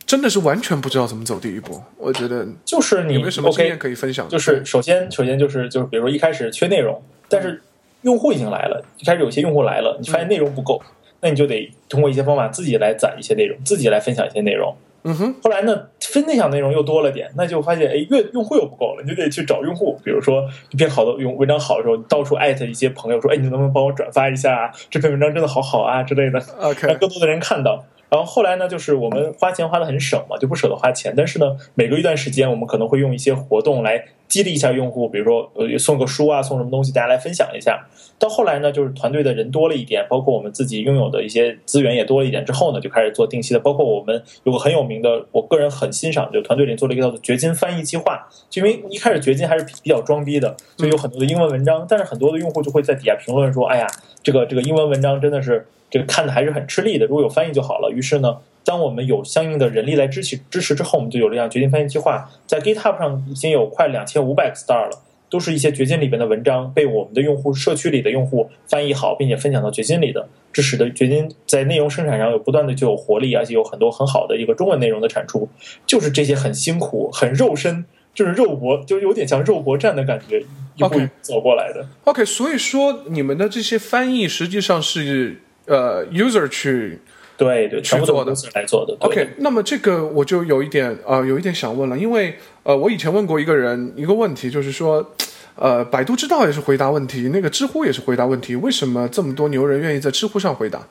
真的是完全不知道怎么走第一步。我觉得就是你有没有什么经验可以分享？就是首先，首先就是就是，比如说一开始缺内容，但是用户已经来了，一开始有些用户来了，你发现内容不够，那你就得通过一些方法自己来攒一些内容，自己来分享一些内容。嗯哼，后来呢，分享内容又多了点，那就发现，哎，越用户又不够了，你就得去找用户。比如说，一篇好的用文章好的时候，你到处艾特一些朋友说，哎，你能不能帮我转发一下这篇文章，真的好好啊之类的，让 OK，更多的人看到。然后后来呢，就是我们花钱花的很省嘛，就不舍得花钱。但是呢，每隔一段时间，我们可能会用一些活动来激励一下用户，比如说呃送个书啊，送什么东西，大家来分享一下。到后来呢，就是团队的人多了一点，包括我们自己拥有的一些资源也多了一点之后呢，就开始做定期的。包括我们有个很有名的，我个人很欣赏，就团队里做了一个叫做“掘金翻译计划”。就因为一开始掘金还是比较装逼的，就有很多的英文文章，但是很多的用户就会在底下评论说：“哎呀，这个这个英文文章真的是这个看的还是很吃力的，如果有翻译就好了。”于是呢。当我们有相应的人力来支持支持之后，我们就有了这样掘金翻译计划，在 GitHub 上已经有快两千五百个 star 了，都是一些掘金里边的文章被我们的用户社区里的用户翻译好，并且分享到掘金里的，这使得掘金在内容生产上有不断的就有活力，而且有很多很好的一个中文内容的产出。就是这些很辛苦、很肉身，就是肉搏，就有点像肉搏战的感觉，一步走过来的。OK，所以说你们的这些翻译实际上是呃 user 去对对，全部都做的来做的。OK，那么这个我就有一点呃，有一点想问了，因为呃，我以前问过一个人一个问题，就是说，呃，百度知道也是回答问题，那个知乎也是回答问题，为什么这么多牛人愿意在知乎上回答？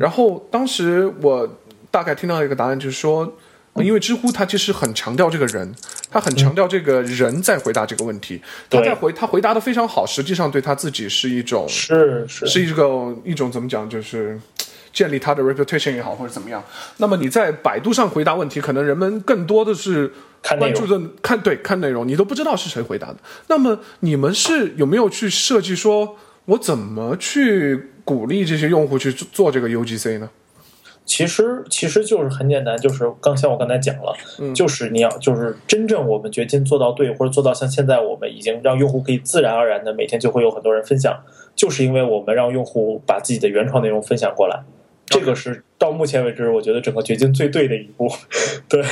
然后当时我大概听到一个答案，就是说。呃因为知乎它其实很强调这个人，他很强调这个人在回答这个问题，他在回他回答的非常好，实际上对他自己是一种是是是一个一种怎么讲，就是建立他的 reputation 也好，或者怎么样。那么你在百度上回答问题，可能人们更多的是看关注的看对看内容，你都不知道是谁回答的。那么你们是有没有去设计说，我怎么去鼓励这些用户去做做这个 UGC 呢？其实其实就是很简单，就是刚像我刚才讲了，嗯就是你要就是真正我们掘金做到对，或者做到像现在我们已经让用户可以自然而然的每天就会有很多人分享，就是因为我们让用户把自己的原创内容分享过来，这个是到目前为止我觉得整个掘金最对的一步，对。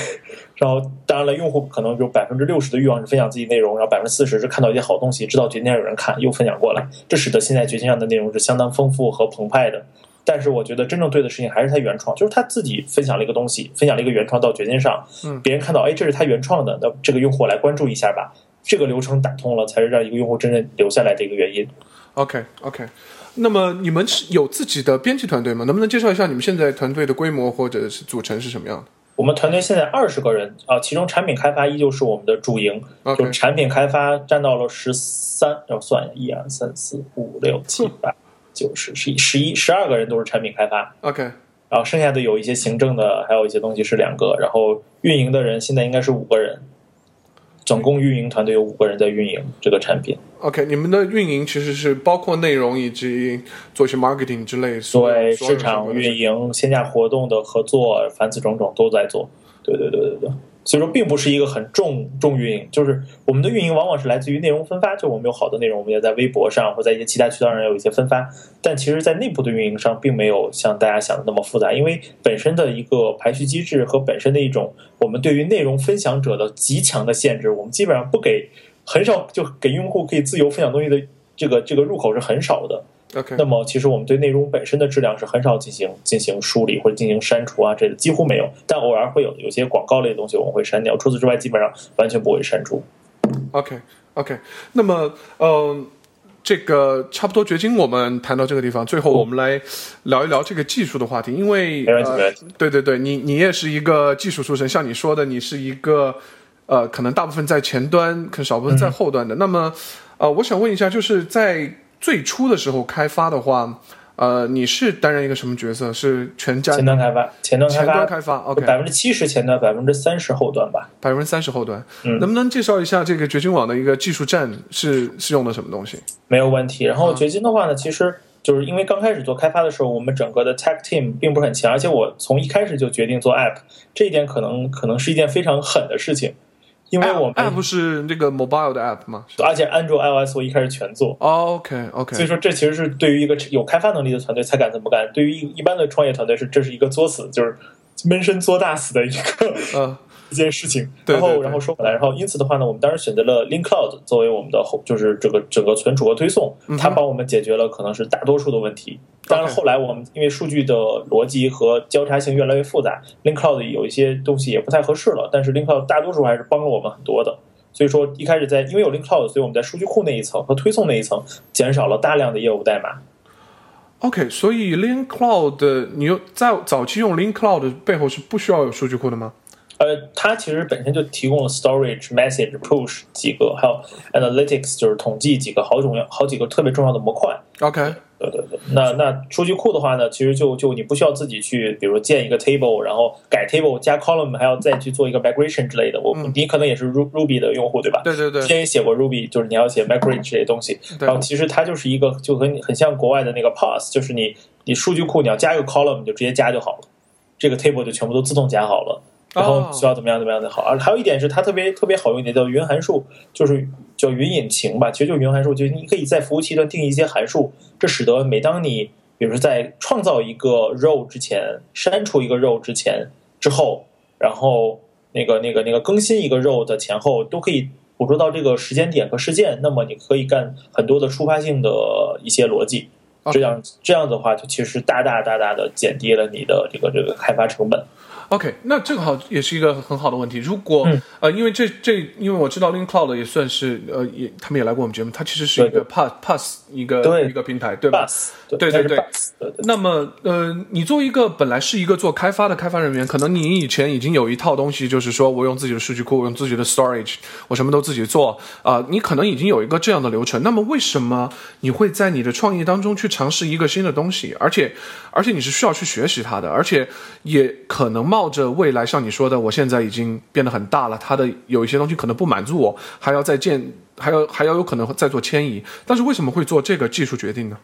然后当然了，用户可能有百分之六十的欲望是分享自己内容，然后百分之四十是看到一些好东西，知道掘金上有人看，又分享过来，这使得现在掘金上的内容是相当丰富和澎湃的。但是我觉得真正对的事情还是他原创，就是他自己分享了一个东西，分享了一个原创到掘金上，嗯别人看到，哎，这是他原创的，那这个用户来关注一下吧。这个流程打通了，才是让一个用户真正留下来的一个原因。OK OK，那么你们是有自己的编辑团队吗？能不能介绍一下你们现在团队的规模或者是组成是什么样的我们团队现在二十个人啊、其中产品开发依旧是我们的主营，？OK 就产品开发占到了十三，要算一二三四五六七八九十十一十一十二个人都是产品开发，OK。然后剩下的有一些行政的，还有一些东西是两个，然后运营的人现在应该是五个人，总共运营团队有五个人在运营这个产品。OK，你们的运营其实是包括内容以及做一些 marketing 之类，对市场运营、线下活动的合作，凡此种种都在做。对对对对对，所以说并不是一个很重重运营，就是我们的运营往往是来自于内容分发，就我们有好的内容，我们也在微博上或在一些其他渠道上有一些分发，但其实，在内部的运营上并没有像大家想的那么复杂，因为本身的一个排序机制和本身的一种我们对于内容分享者的极强的限制，我们基本上不给，很少就给用户可以自由分享东西的这个这个入口是很少的。OK 那么，其实我们对内容本身的质量是很少进行进行梳理或者进行删除啊，这个几乎没有，但偶尔会有有些广告类的东西我们会删掉，除此之外基本上完全不会删除。OK OK，那么呃，这个差不多掘金我们谈到这个地方，最后我们来聊一聊这个技术的话题，因为没问题，没呃问题。对对对，你你也是一个技术出身，像你说的，你是一个呃，可能大部分在前端，可能少部分在后端的。那么呃，我想问一下，就是在最初的时候开发的话，呃，你是担任一个什么角色？是全站前端开发，前端开发前端发，开发？OK，百分之七十前端，百分之三十后端吧。百分之三十后端，嗯能不能介绍一下这个掘金网的一个技术站是是用的什么东西？没有问题。然后嗯掘金的话呢，其实就是因为刚开始做开发的时候，我们整个的 tech team 并不是很强，而且我从一开始就决定做 app，这一点可能可能是一件非常狠的事情，因为我们 app 是那个 mobile 的 app 吗？而且安卓、iOS 我一开始全做。OK 所以 OK 说，这其实是对于一个有开发能力的团队才敢这么干。对于一一般的创业团队是，这是一个作死，就是闷声作大死的一个呃一件事情。然后然后说回来，然后因此的话呢，我们当时选择了 Link Cloud 作为我们的后，就是这个整个存储和推送，嗯它帮我们解决了可能是大多数的问题。当然后来我们因为数据的逻辑和交叉性越来越复杂，Link Cloud 有一些东西也不太合适了，但是 Link Cloud 大多数还是帮了我们很多的。所以说一开始在因为有 Link Cloud，所以我们在数据库那一层和推送那一层减少了大量的业务代码。OK，所以 Link Cloud 你又在早期用 Link Cloud 背后是不需要有数据库的吗？呃，它其实本身就提供了 storage、message、push 几个，还有 analytics 就是统计几个好重要、好几个特别重要的模块。OK，对对对，那那数据库的话呢，其实就就你不需要自己去，比如建一个 table，然后改 table 加 column，还要再去做一个 migration 之类的。我、嗯你可能也是 Ru- Ruby 的用户对吧？对对对之前也写过 Ruby，就是你要写 migration 这些东西。然后其实它就是一个就很很像国外的那个 pass，就是你你数据库你要加一个 column，你就直接加就好了，这个 table 就全部都自动加好了。然后哦需要怎么样怎么样的好，而还有一点是它特别特别好用一点叫云函数，就是叫云引擎吧，其实就是云函数，就是你可以在服务器端定义一些函数，这使得每当你比如说在创造一个 row 之前，删除一个 row 之前之后，然后那个那个那个更新一个 row 的前后，都可以捕捉到这个时间点和事件，那么你可以干很多的触发性的一些逻辑。这样这样的话，就其实大大大大的减低了你的这个这个开发成本。OK，那这个好也是一个很好的问题。如果、嗯呃，因为这这，因为我知道 Link Cloud 也算是呃，也他们也来过我们节目，它其实是一个 Pass Pass 一个一个平台，对吧对对对那么，呃，你作为一个本来是一个做开发的开发人员，可能你以前已经有一套东西，就是说我用自己的数据库，我用自己的 storage，我什么都自己做啊、你可能已经有一个这样的流程。那么，为什么你会在你的创业当中去尝试一个新的东西？而且，而且你是需要去学习它的，而且也可能冒抱着未来像你说的，我现在已经变得很大了，他的有一些东西可能不满足我，还要再建，还要还要有可能再做迁移。但是为什么会做这个技术决定呢？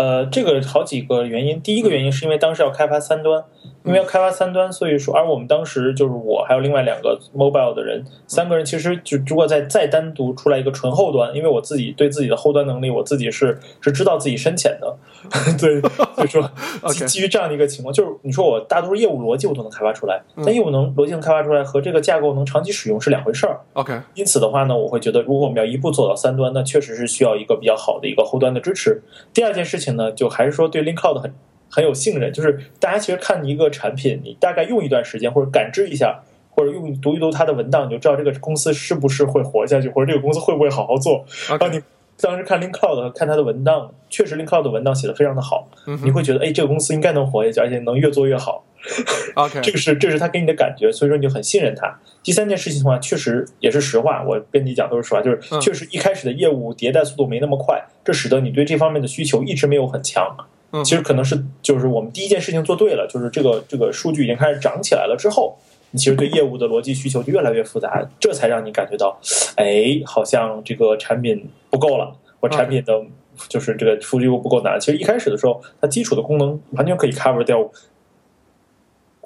呃，这个好几个原因。第一个原因是因为当时要开发三端，因为要开发三端，所以说，而我们当时就是我还有另外两个 mobile 的人，三个人其实就如果再再单独出来一个纯后端，因为我自己对自己的后端能力，我自己是是知道自己深浅的，对，所以说 基基于这样的一个情况，就是你说我大多数业务逻辑我都能开发出来，但业务能逻辑能开发出来和这个架构能长期使用是两回事儿。OK，因此的话呢，我会觉得，如果我们要一步走到三端，那确实是需要一个比较好的一个后端的支持。第二件事情呢，就还是说对 Link Cloud 很很有信任，就是大家其实看一个产品，你大概用一段时间或者感知一下，或者用读一读它的文档，你就知道这个公司是不是会活下去，或者这个公司会不会好好做。然后你当时看 Link Cloud 看它的文档，确实 Link Cloud 的文档写的非常的好，你会觉得，哎，这个公司应该能活下去，而且能越做越好。OK，这个是这是他给你的感觉，所以说你就很信任他。第三件事情的话，确实也是实话，我跟你讲都是实话，就是嗯确实一开始的业务迭代速度没那么快，这使得你对这方面的需求一直没有很强。嗯其实可能是就是我们第一件事情做对了，就是这个这个数据已经开始涨起来了之后，你其实对业务的逻辑需求就越来越复杂，这才让你感觉到，哎，好像这个产品不够了，我产品的就是这个数据库不够难。其实一开始的时候，它基础的功能完全可以 cover 掉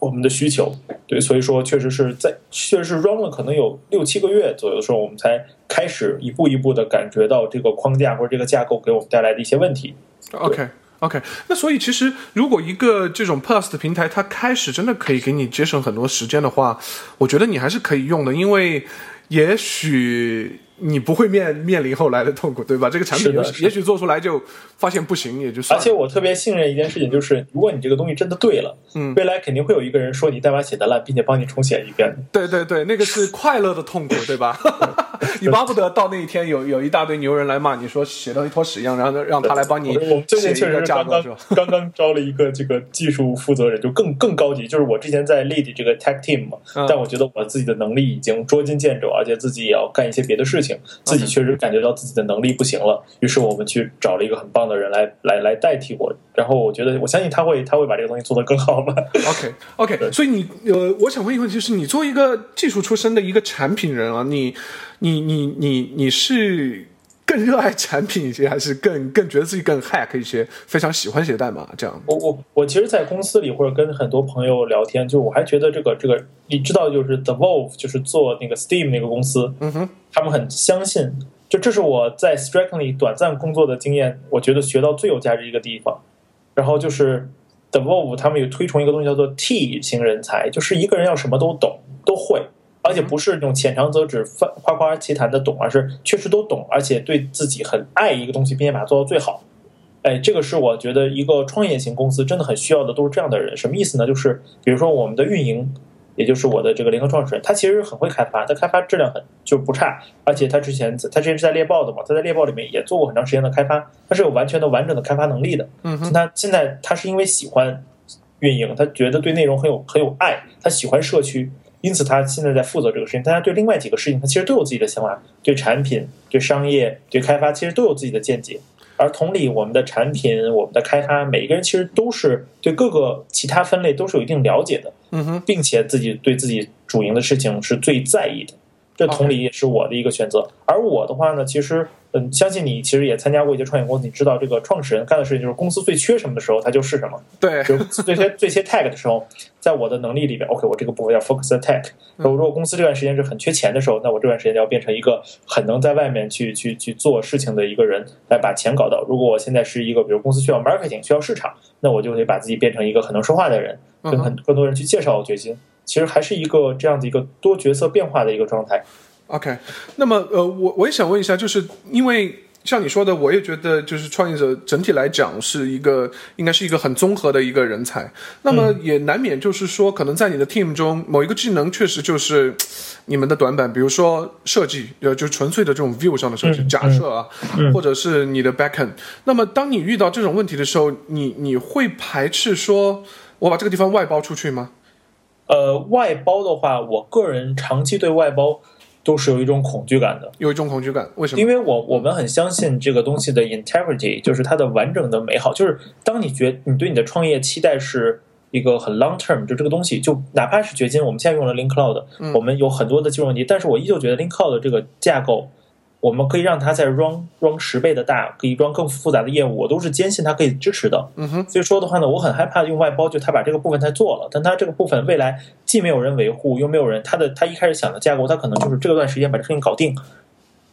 我们的需求。对，所以说确实是在确实是 run 了可能有六七个月左右的时候，我们才开始一步一步的感觉到这个框架或者这个架构给我们带来的一些问题。OK OK，那所以其实如果一个这种 Plus 的平台，它开始真的可以给你节省很多时间的话，我觉得你还是可以用的，因为也许你不会面面临后来的痛苦，对吧？这个产品也许做出来就发现不行，也就算了。而且我特别信任一件事情，就是如果你这个东西真的对了，嗯未来肯定会有一个人说你代码写的烂，并且帮你重写一遍。对对对，那个是 快乐的痛苦，对吧？你巴不得到那一天有有一大堆牛人来骂你说写到一坨屎一样，然后让他来帮你我最近写一个确实是刚架构，刚？刚刚招了一个这个技术负责人，就更更高级。就是我之前在 lead 这个 tech team 嘛，嗯但我觉得我自己的能力已经捉襟见肘，而且自己也要干一些别的事情，自己确实感觉到自己的能力不行了。于是我们去找了一个很棒的人来来来代替我，然后我觉得我相信他会他会把这个东西做得更好吧。OK OK，所以你呃，我想问一个问题，就是你作为一个技术出身的一个产品人啊，你你你你你是更热爱产品一些，还是更更觉得自己更 hack 一些，非常喜欢写代码这样？我我我其实，在公司里或者跟很多朋友聊天，就我还觉得这个这个，你知道，就是 The Valve，就是做那个 Steam 那个公司，嗯哼，他们很相信，就这是我在 Strikingly 短暂工作的经验，我觉得学到最有价值一个地方。然后就是 The Valve 他们有推崇一个东西叫做 T 型人才，就是一个人要什么都懂都会，而且不是那种浅尝辄止、夸夸夸其谈的懂，而是确实都懂，而且对自己很爱一个东西，并且把它做到最好。哎，这个是我觉得一个创业型公司真的很需要的，都是这样的人。什么意思呢？就是比如说我们的运营，也就是我的这个联合创始人，他其实很会开发，他开发质量很就不差，而且他之前他之前是在猎豹的嘛，他在猎豹里面也做过很长时间的开发，他是有完全的完整的开发能力的。嗯，他现在他是因为喜欢运营，他觉得对内容很有很有爱，他喜欢社区，因此他现在在负责这个事情。但他对另外几个事情，他其实都有自己的想法，对产品、对商业、对开发，其实都有自己的见解。而同理，我们的产品、我们的开发，每一个人其实都是对各个其他分类都是有一定了解的，嗯哼，并且自己对自己主营的事情是最在意的。这同理也是我的一个选择。而我的话呢，其实。嗯，相信你其实也参加过一些创业公司，你知道这个创始人干的事情就是公司最缺什么的时候，他就是什么。对，就最缺最缺 tag 的时候，在我的能力里边，OK，我这个部分要 focus tag。如果公司这段时间是很缺钱的时候，那我这段时间要变成一个很能在外面去去去做事情的一个人，来把钱搞到。如果我现在是一个，比如公司需要 marketing 需要市场，那我就得把自己变成一个很能说话的人，跟很更多人去介绍我决心。其实还是一个这样的一个多角色变化的一个状态。OK，那么呃，我我也想问一下，就是因为像你说的，我也觉得就是创业者整体来讲是一个应该是一个很综合的一个人才。那么也难免就是说，可能在你的 team 中某一个技能确实就是你们的短板，比如说设计，呃，就纯粹的这种 view 上的设计，假设啊，或者是你的 backend。那么当你遇到这种问题的时候，你你会排斥说我把这个地方外包出去吗？呃，外包的话，我个人长期对外包。都是有一种恐惧感的，有一种恐惧感，为什么？因为我我们很相信这个东西的 integrity，就是它的完整的美好。就是当你觉你对你的创业期待是一个很 long term，就这个东西，就哪怕是掘金，我们现在用了 Link Cloud，我们有很多的技术问题，但是我依旧觉得 Link Cloud 这个架构。我们可以让它再 run run 十倍的大，可以 run 更复杂的业务，我都是坚信它可以支持的。嗯哼，所以说的话呢，我很害怕用外包，就他把这个部分他做了，但他这个部分未来既没有人维护，又没有人，他的他一开始想的架构，他可能就是这段时间把这事情搞定，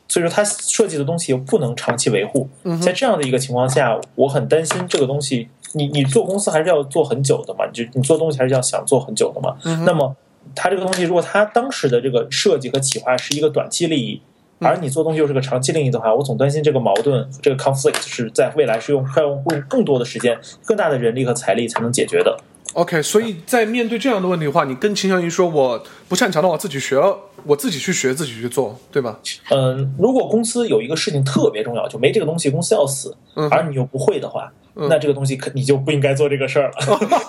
所以说他设计的东西又不能长期维护。在这样的一个情况下，我很担心这个东西，你你做公司还是要做很久的嘛，你就你做东西还是要想做很久的嘛。那么他这个东西，如果他当时的这个设计和企划是一个短期利益。而你做东西又是个长期利益的话，我总担心这个矛盾，这个 conflict 是在未来是用快用用更多的时间、更大的人力和财力才能解决的。OK，所以在面对这样的问题的话，你更倾向于说我不擅长的，我自己学了，我自己去学，自己去做，对吧？嗯，如果公司有一个事情特别重要，就没这个东西，公司要死，而你又不会的话。那这个东西可你就不应该做这个事儿了。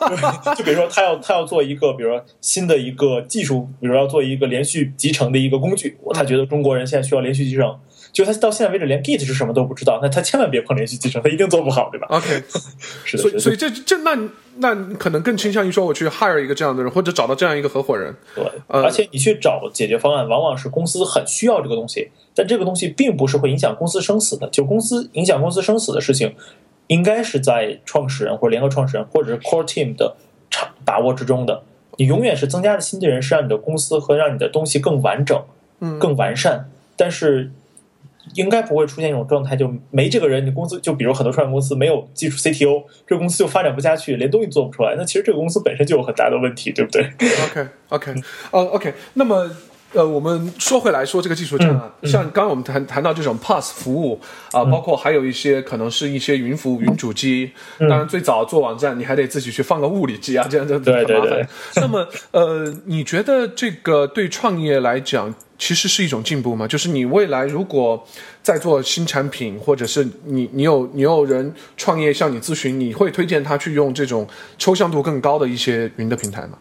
就比如说，他要他要做一个，比如说新的一个技术，比如要做一个连续集成的一个工具，他觉得中国人现在需要连续集成，就他到现在为止连 Git 是什么都不知道，那他千万别碰连续集成，他一定做不好，对吧？OK，是的。所以所以这这那那可能更倾向于说我去 hire 一个这样的人，或者找到这样一个合伙人。对，而且你去找解决方案，往往是公司很需要这个东西，但这个东西并不是会影响公司生死的，就公司影响公司生死的事情。应该是在创始人或者联合创始人或者是 core team 的场把握之中的。你永远是增加的新的人，是让你的公司和让你的东西更完整、更完善。但是应该不会出现一种状态，就没这个人，你公司就比如很多创业公司没有技术 CTO，这个公司就发展不下去，连东西做不出来。那其实这个公司本身就有很大的问题，对不对？OK OK 呃 OK，那么。呃，我们说回来说这个技术栈啊，像刚刚我们谈谈到这种 Pass 服务啊，包括还有一些可能是一些云服务、云主机。当然，最早做网站你还得自己去放个物理机啊，这样这样很麻烦。那么，呃，你觉得这个对创业来讲其实是一种进步吗？就是你未来如果在做新产品，或者是你你有你有人创业向你咨询，你会推荐他去用这种抽象度更高的一些云的平台吗？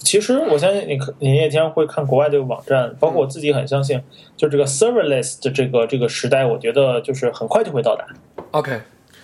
其实我相信你，你也经常会看国外这个网站，包括我自己很相信，就这个 serverless 的这个这个时代，我觉得就是很快就会到达。OK。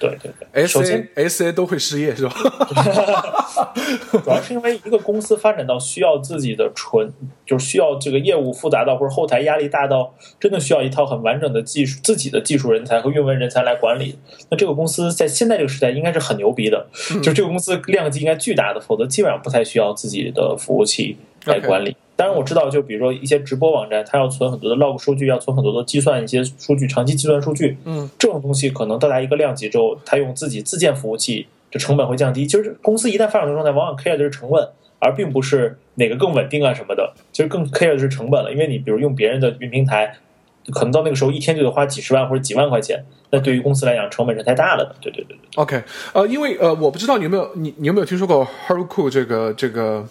对对对首先 S A 都会失业是吧？主要是因为一个公司发展到需要自己的纯，就是需要这个业务复杂到或者后台压力大到，真的需要一套很完整的技术，自己的技术人才和运维人才来管理。那这个公司在现在这个时代应该是很牛逼的，就这个公司量级应该巨大的，否则基本上不太需要自己的服务器来管理。当然我知道，就比如说一些直播网站，它要存很多的 log 数据，要存很多的计算一些数据，长期计算数据。嗯，这种东西可能到达一个量级之后，它用自己自建服务器，这成本会降低。就是公司一旦发展的状态，往往 care 的是成本，而并不是哪个更稳定啊什么的。其实更 care 的是成本了，因为你比如用别人的云平台，可能到那个时候一天就得花几十万或者几万块钱，那对于公司来讲成本是太大了的。对对对对。OK，呃，因为呃，我不知道你有没有你你有没有听说过 Heroku 这个这个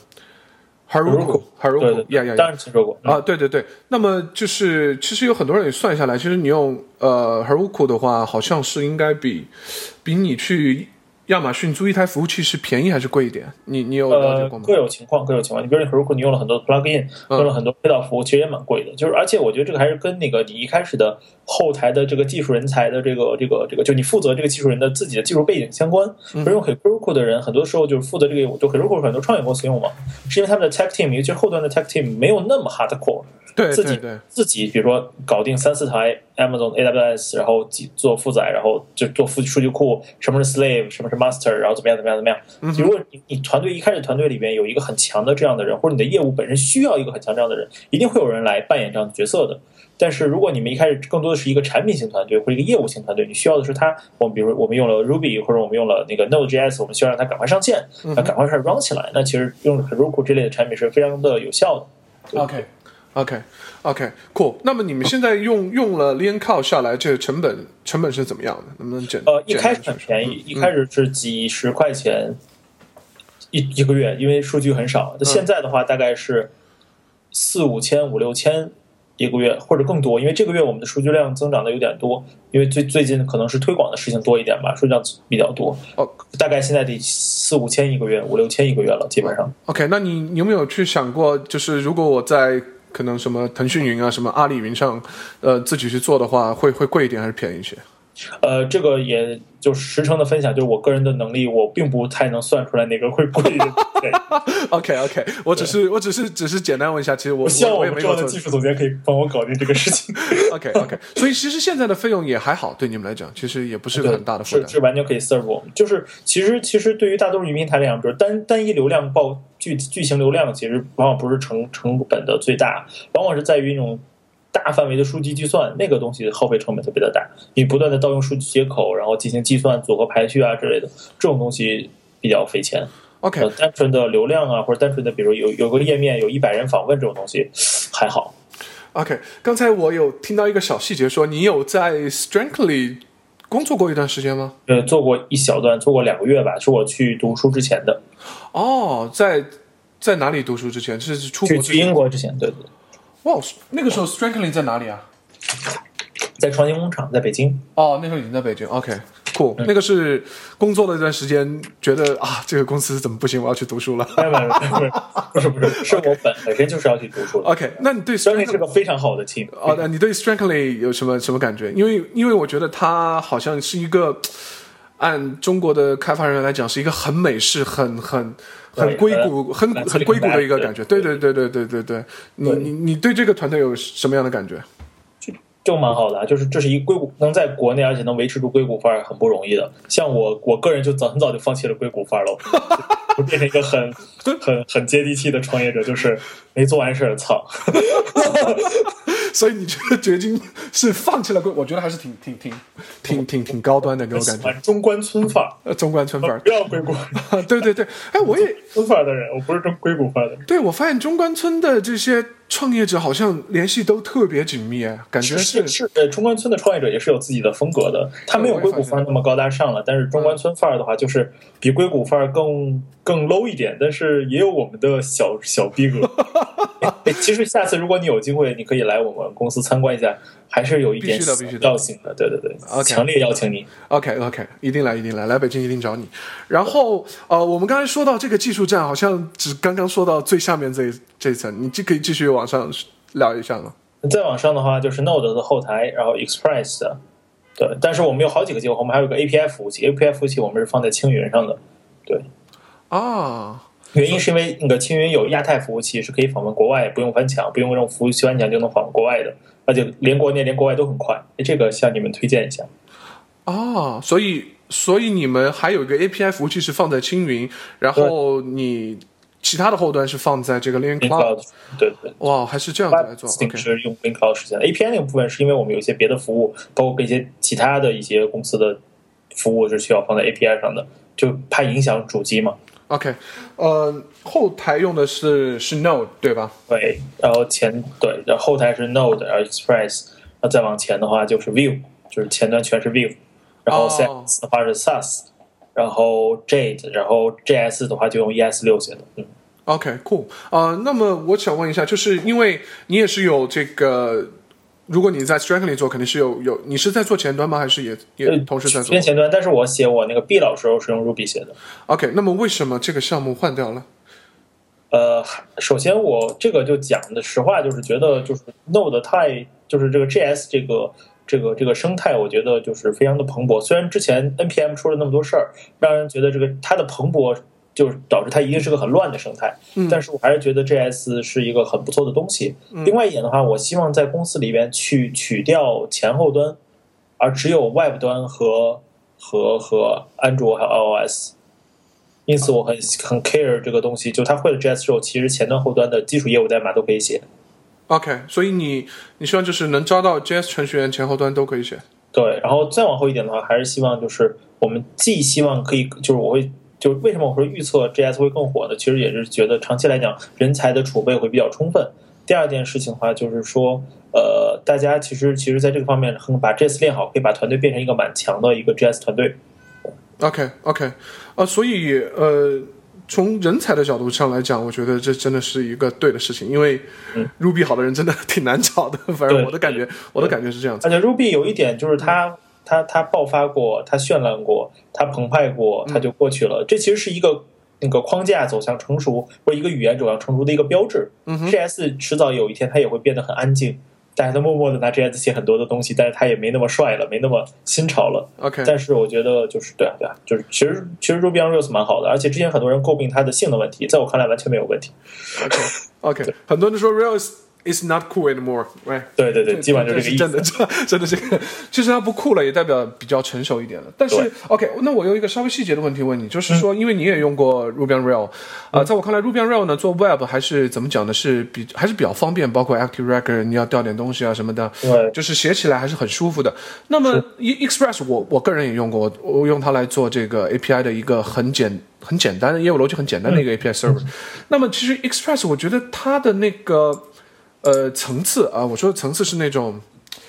Heroku 对，呀呀当然听说过。嗯啊，对对对，那么就是其实有很多人也算下来，其实你用呃 Haruko 的话，好像是应该比比你去亚马逊租一台服务器是便宜还是贵一点？你你有了解呃过，吗？各有情况，各有情况。你比如你 Heroku，你用了很多 plugin，嗯用了很多配套服务，其实也蛮贵的。就是而且我觉得这个还是跟那个你一开始的后台的这个技术人才的这个这个这个，就你负责这个技术人的自己的技术背景相关。嗯比如用 Heroku 的人，很多时候就是负责这个，就 Heroku 很多创业公司用嘛，是因为他们的 tech team，尤其是后端的 tech team 没有那么 hardcore。对自己对对，自己比如说搞定三四台 Amazon AWS，然后几做负载，然后就做数数据库，什么是 slave，什么是 master，然后怎么样怎么样怎么样。嗯如果你你团队一开始团队里边有一个很强的这样的人，或者你的业务本身需要一个很强这样的人，一定会有人来扮演这样的角色的。但是如果你们一开始更多的是一个产品型团队或者一个业务型团队，你需要的是他，我们比如我们用了 Ruby 或者我们用了那个 Node.js，我们需要让它赶快上线，嗯那赶快开始 run 起来。那其实用 Heroku 这类的产品是非常的有效的。OK OK OK cool。那么你们现在用用了 l e a n c o 下来，这个成本成本是怎么样的？能不能简呃，一开始很便宜，一开始是几十块钱一一个月，因为数据很少。那现在的话，大概是四五千、五六千一个月，或者更多。因为这个月我们的数据量增长的有点多，因为最最近可能是推广的事情多一点吧，数据量比较多。哦大概现在得四五千一个月，五六千一个月了，基本上。OK，那你你有没有去想过，就是如果我在可能什么腾讯云啊、什么阿里云上，呃，自己去做的话，会会贵一点还是便宜一些？呃，这个也就实诚的分享，就是我个人的能力，我并不太能算出来哪个会贵 OK OK，我只是我只是只是简单问一下，其实我我希望我我们这样的技术总监可以帮我搞定这个事情。OK OK，所以其实现在的费用也还好，对你们来讲，其实也不是个，很大的负担。是是完全可以 serve 我们。就是其实其实对于大多数云平台来讲，比如单单一流量爆巨巨型流量，其实往往不是成成本的最大，往往是在于一种大范围的数据计算，那个东西耗费成本特别的大。你不断的盗用数据接口，然后进行计算、组合排序啊之类的，这种东西比较费钱。OK 呃，单纯的流量啊，或者单纯的比如有有个页面有一百人访问这种东西还好。OK，刚才我有听到一个小细节，说你有在 Strengthly 工作过一段时间吗？呃，做过一小段，做过两个月吧，是我去读书之前的，哦，在在哪里读书之前？是是出去去国之前？英国之前，对对。哇，那个时候 Strengthly 在哪里啊？在创新工厂，在北京。哦，那时候已经在北京。OK，酷、那个是工作了一段时间，觉得啊，这个公司怎么不行？我要去读书了。不是不是，是我本本身就是要去读书的。OK，那你对虽然是个非常好的 team，哦，那你对 Strengthly 有什么什么感觉？因为因为我觉得他好像是一个按中国的开发人员来讲，是一个很美式、很很很硅谷、很呃很硅谷的一个感觉。对对对对对对对，你你你对这个团队有什么样的感觉？就就蛮好的啊。就是这是一硅谷能在国内，而且能维持住硅谷范儿，很不容易的。像我我个人就早很早就放弃了硅谷范儿了，就变成一个很 很很接地气的创业者，就是没做完事儿，操。所以你觉得掘金是放弃了硅，我觉得还是挺挺挺挺挺挺高端的，给我感觉。中关村范儿，呃，中关村范儿不，要硅谷对对对，哎，我也村范儿的人，我不是中硅谷范儿的人。对我发现中关村的这些创业者好像联系都特别紧密，哎感觉是是，呃，中关村的创业者也是有自己的风格的，他没有硅谷范儿那么高大上了，但是中关村范儿的话，就是比硅谷范儿更更 low 一点，但是也有我们的小小逼格。哎 其实下次如果你有机会，你可以来我们公司参观一下，还是有一点必性的。对对对强烈邀请你。OK OK，一定来一定来，来北京一定找你。然后呃，我们刚才说到这个技术站，好像只刚刚说到最下面这一这一层，你这可以继续往上聊一下吗？再往上的话，就是 Node 的后台，然后 Express 的，对。但是我们有好几个接口，我们还有个 API 服务器，API 服务器我们是放在青云上的。对啊，原因是因为那个青云有亚太服务器，是可以访问国外，不用翻墙，不用这种服务器翻墙就能访问国外的，而且连国内连国外都很快。哎这个向你们推荐一下。啊，所以所以你们还有一个 API 服务器是放在青云，然后你其他的后端是放在这个 Link Cloud。对对。哇，还是这样子来做 Sting，OK 是用 Link Cloud 实现的。API 那个部分是因为我们有一些别的服务，包括一些其他的一些公司的服务是需要放在 API 上的，就怕影响主机嘛。OK，呃，后台用的是是 Node 对吧？对，然后前对，然后后台是 Node，然后 Express，那再往前的话就是 View，就是前端全是 View，然后 CSS 的话是 Sass，然后 Jade，然后 JS 的话就用 ES 六写的，嗯。OK，cool，、呃，那么我想问一下，就是因为你也是有这个，如果你在 Strangely 做，肯定是有有，你是在做前端吗？还是也也同时在做偏前端，但是我写我那个 B 老时候是用 Ruby 写的。？OK，那么为什么这个项目换掉了？呃，首先我这个就讲的实话，就是觉得就是 Node 太就是这个 JS 这个这个这个生态，我觉得就是非常的蓬勃。虽然之前 NPM 出了那么多事儿，让人觉得这个它的蓬勃就是导致它一定是个很乱的生态，嗯但是我还是觉得 JS 是一个很不错的东西。另外一点的话，我希望在公司里边去取掉前后端，而只有 Web 端和和和安卓还有 iOS。因此，我很很 care 这个东西，就他会了 JS 之后，其实前端后端的基础业务代码都可以写。OK，所以你你希望就是能招到 JS 程序员前后端都可以写。对，然后再往后一点的话，还是希望就是我们既希望可以，就是我会，就是为什么我会预测 JS 会更火呢？其实也是觉得长期来讲，人才的储备会比较充分。第二件事情的话，就是说，呃，大家其实其实在这个方面很把 JS 练好，可以把团队变成一个蛮强的一个 JS 团队。OK OK，呃，所以呃，从人才的角度上来讲，我觉得这真的是一个对的事情，因为嗯 Ruby 好的人真的挺难找的。反正我的感觉，我的感觉是这样子。而且 Ruby 有一点就是它它它爆发过，它绚烂过，它澎湃过，它就过去了。这其实是一个那个框架走向成熟，或者一个语言走向成熟的一个标志。嗯哼 JS 迟早有一天它也会变得很安静，大家都默默的拿 JS 写很多的东西，但是他也没那么帅了，没那么新潮了。OK，但是我觉得就是对啊对啊，就是其实其实 Ruby on Rails 蛮好的，而且之前很多人诟病它的性能问题，在我看来完全没有问题。OK，很多人说 Rails is not cool anymore，right？对对对，基本上就是这个意思。真的，真的 是个，其实它不酷了，也代表比较成熟一点了。但是 OK，那我有一个稍微细节的问题问你，就是说，因为你也用过 Ruby on Rails，啊、在我看来，Ruby on Rails 呢做 Web 还是怎么讲呢？是比还是比较方便，包括 Active Record，你要调点东西啊什么的，对就是写起来还是很舒服的。那么 E Express 我我个人也用过，我我用它来做这个 API 的一个很简很简单的业务逻辑很简单的一个 API server。那么其实 Express 我觉得它的那个呃层次啊，我说的层次是那种。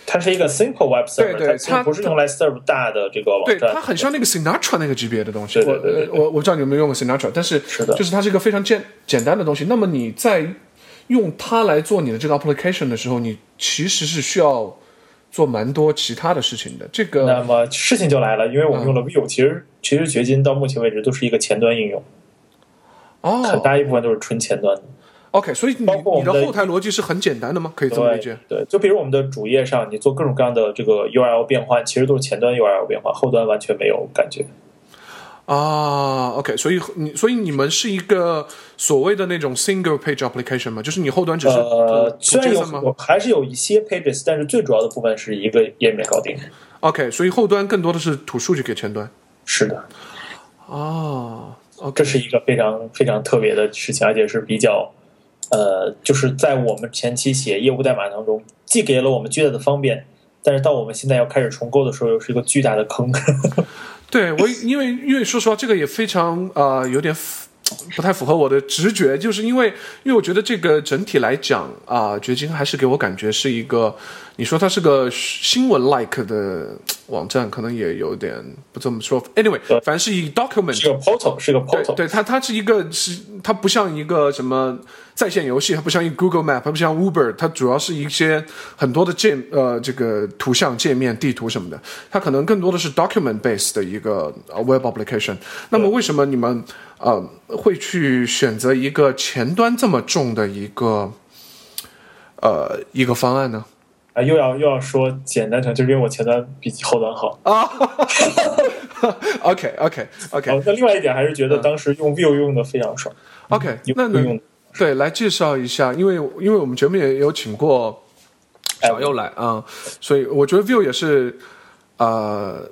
它是一个 simple web server，对对它不是用来 serve 大的这个网对，站。它很像那个 Sinatra 那个级别的东西。对对对对对我我我不知道你有没有用过 Sinatra，但是是的就是它是一个非常简简单的东西。那么你在用它来做你的这个 application 的时候，你其实是需要做蛮多其他的事情的。这个那么事情就来了，因为我们用了 Vue，、其实其实掘金到目前为止都是一个前端应用，哦很哦大一部分都是纯前端的。，OK，所以你你的后台逻辑是很简单的吗？可以这么理对解？对，就比如我们的主页上，你做各种各样的这个 URL 变换，其实都是前端 URL 变换，后端完全没有感觉。啊，OK，所以你所以你们是一个所谓的那种 single page application 吗？就是你后端只是呃，图虽然有还是有一些 pages，但是最主要的部分是一个页面搞定。？OK，所以后端更多的是吐数据给前端。是的，啊，OK，这是一个非常非常特别的事情，而且是比较，呃，就是在我们前期写业务代码当中，既给了我们巨大的方便，但是到我们现在要开始重构的时候，又是一个巨大的坑。对我，因为因为说实话，这个也非常啊、呃有点不太符合我的直觉，就是因为因为我觉得这个整体来讲啊、掘金还是给我感觉是一个，你说它是个新闻 like 的网站，可能也有点不这么说。Anyway，对反正是以 document 是个 portal，是个 portal。对，它它是一个是它不像一个什么在线游戏，它不像一个 Google Map，它不像 Uber，它主要是一些很多的界呃这个图像界面、地图什么的，它可能更多的是 document based 的一个呃 web application。那么为什么你们呃会去选择一个前端这么重的一个呃一个方案呢？啊，又要又要说简单成，就是因为我前端比后端好啊。OK OK OK 哦，那另外一点还是觉得当时用 Vue 用的非常爽，OK，那能用对来介绍一下，因为因为我们节目也有请过小右来啊、所以我觉得 View 也是呃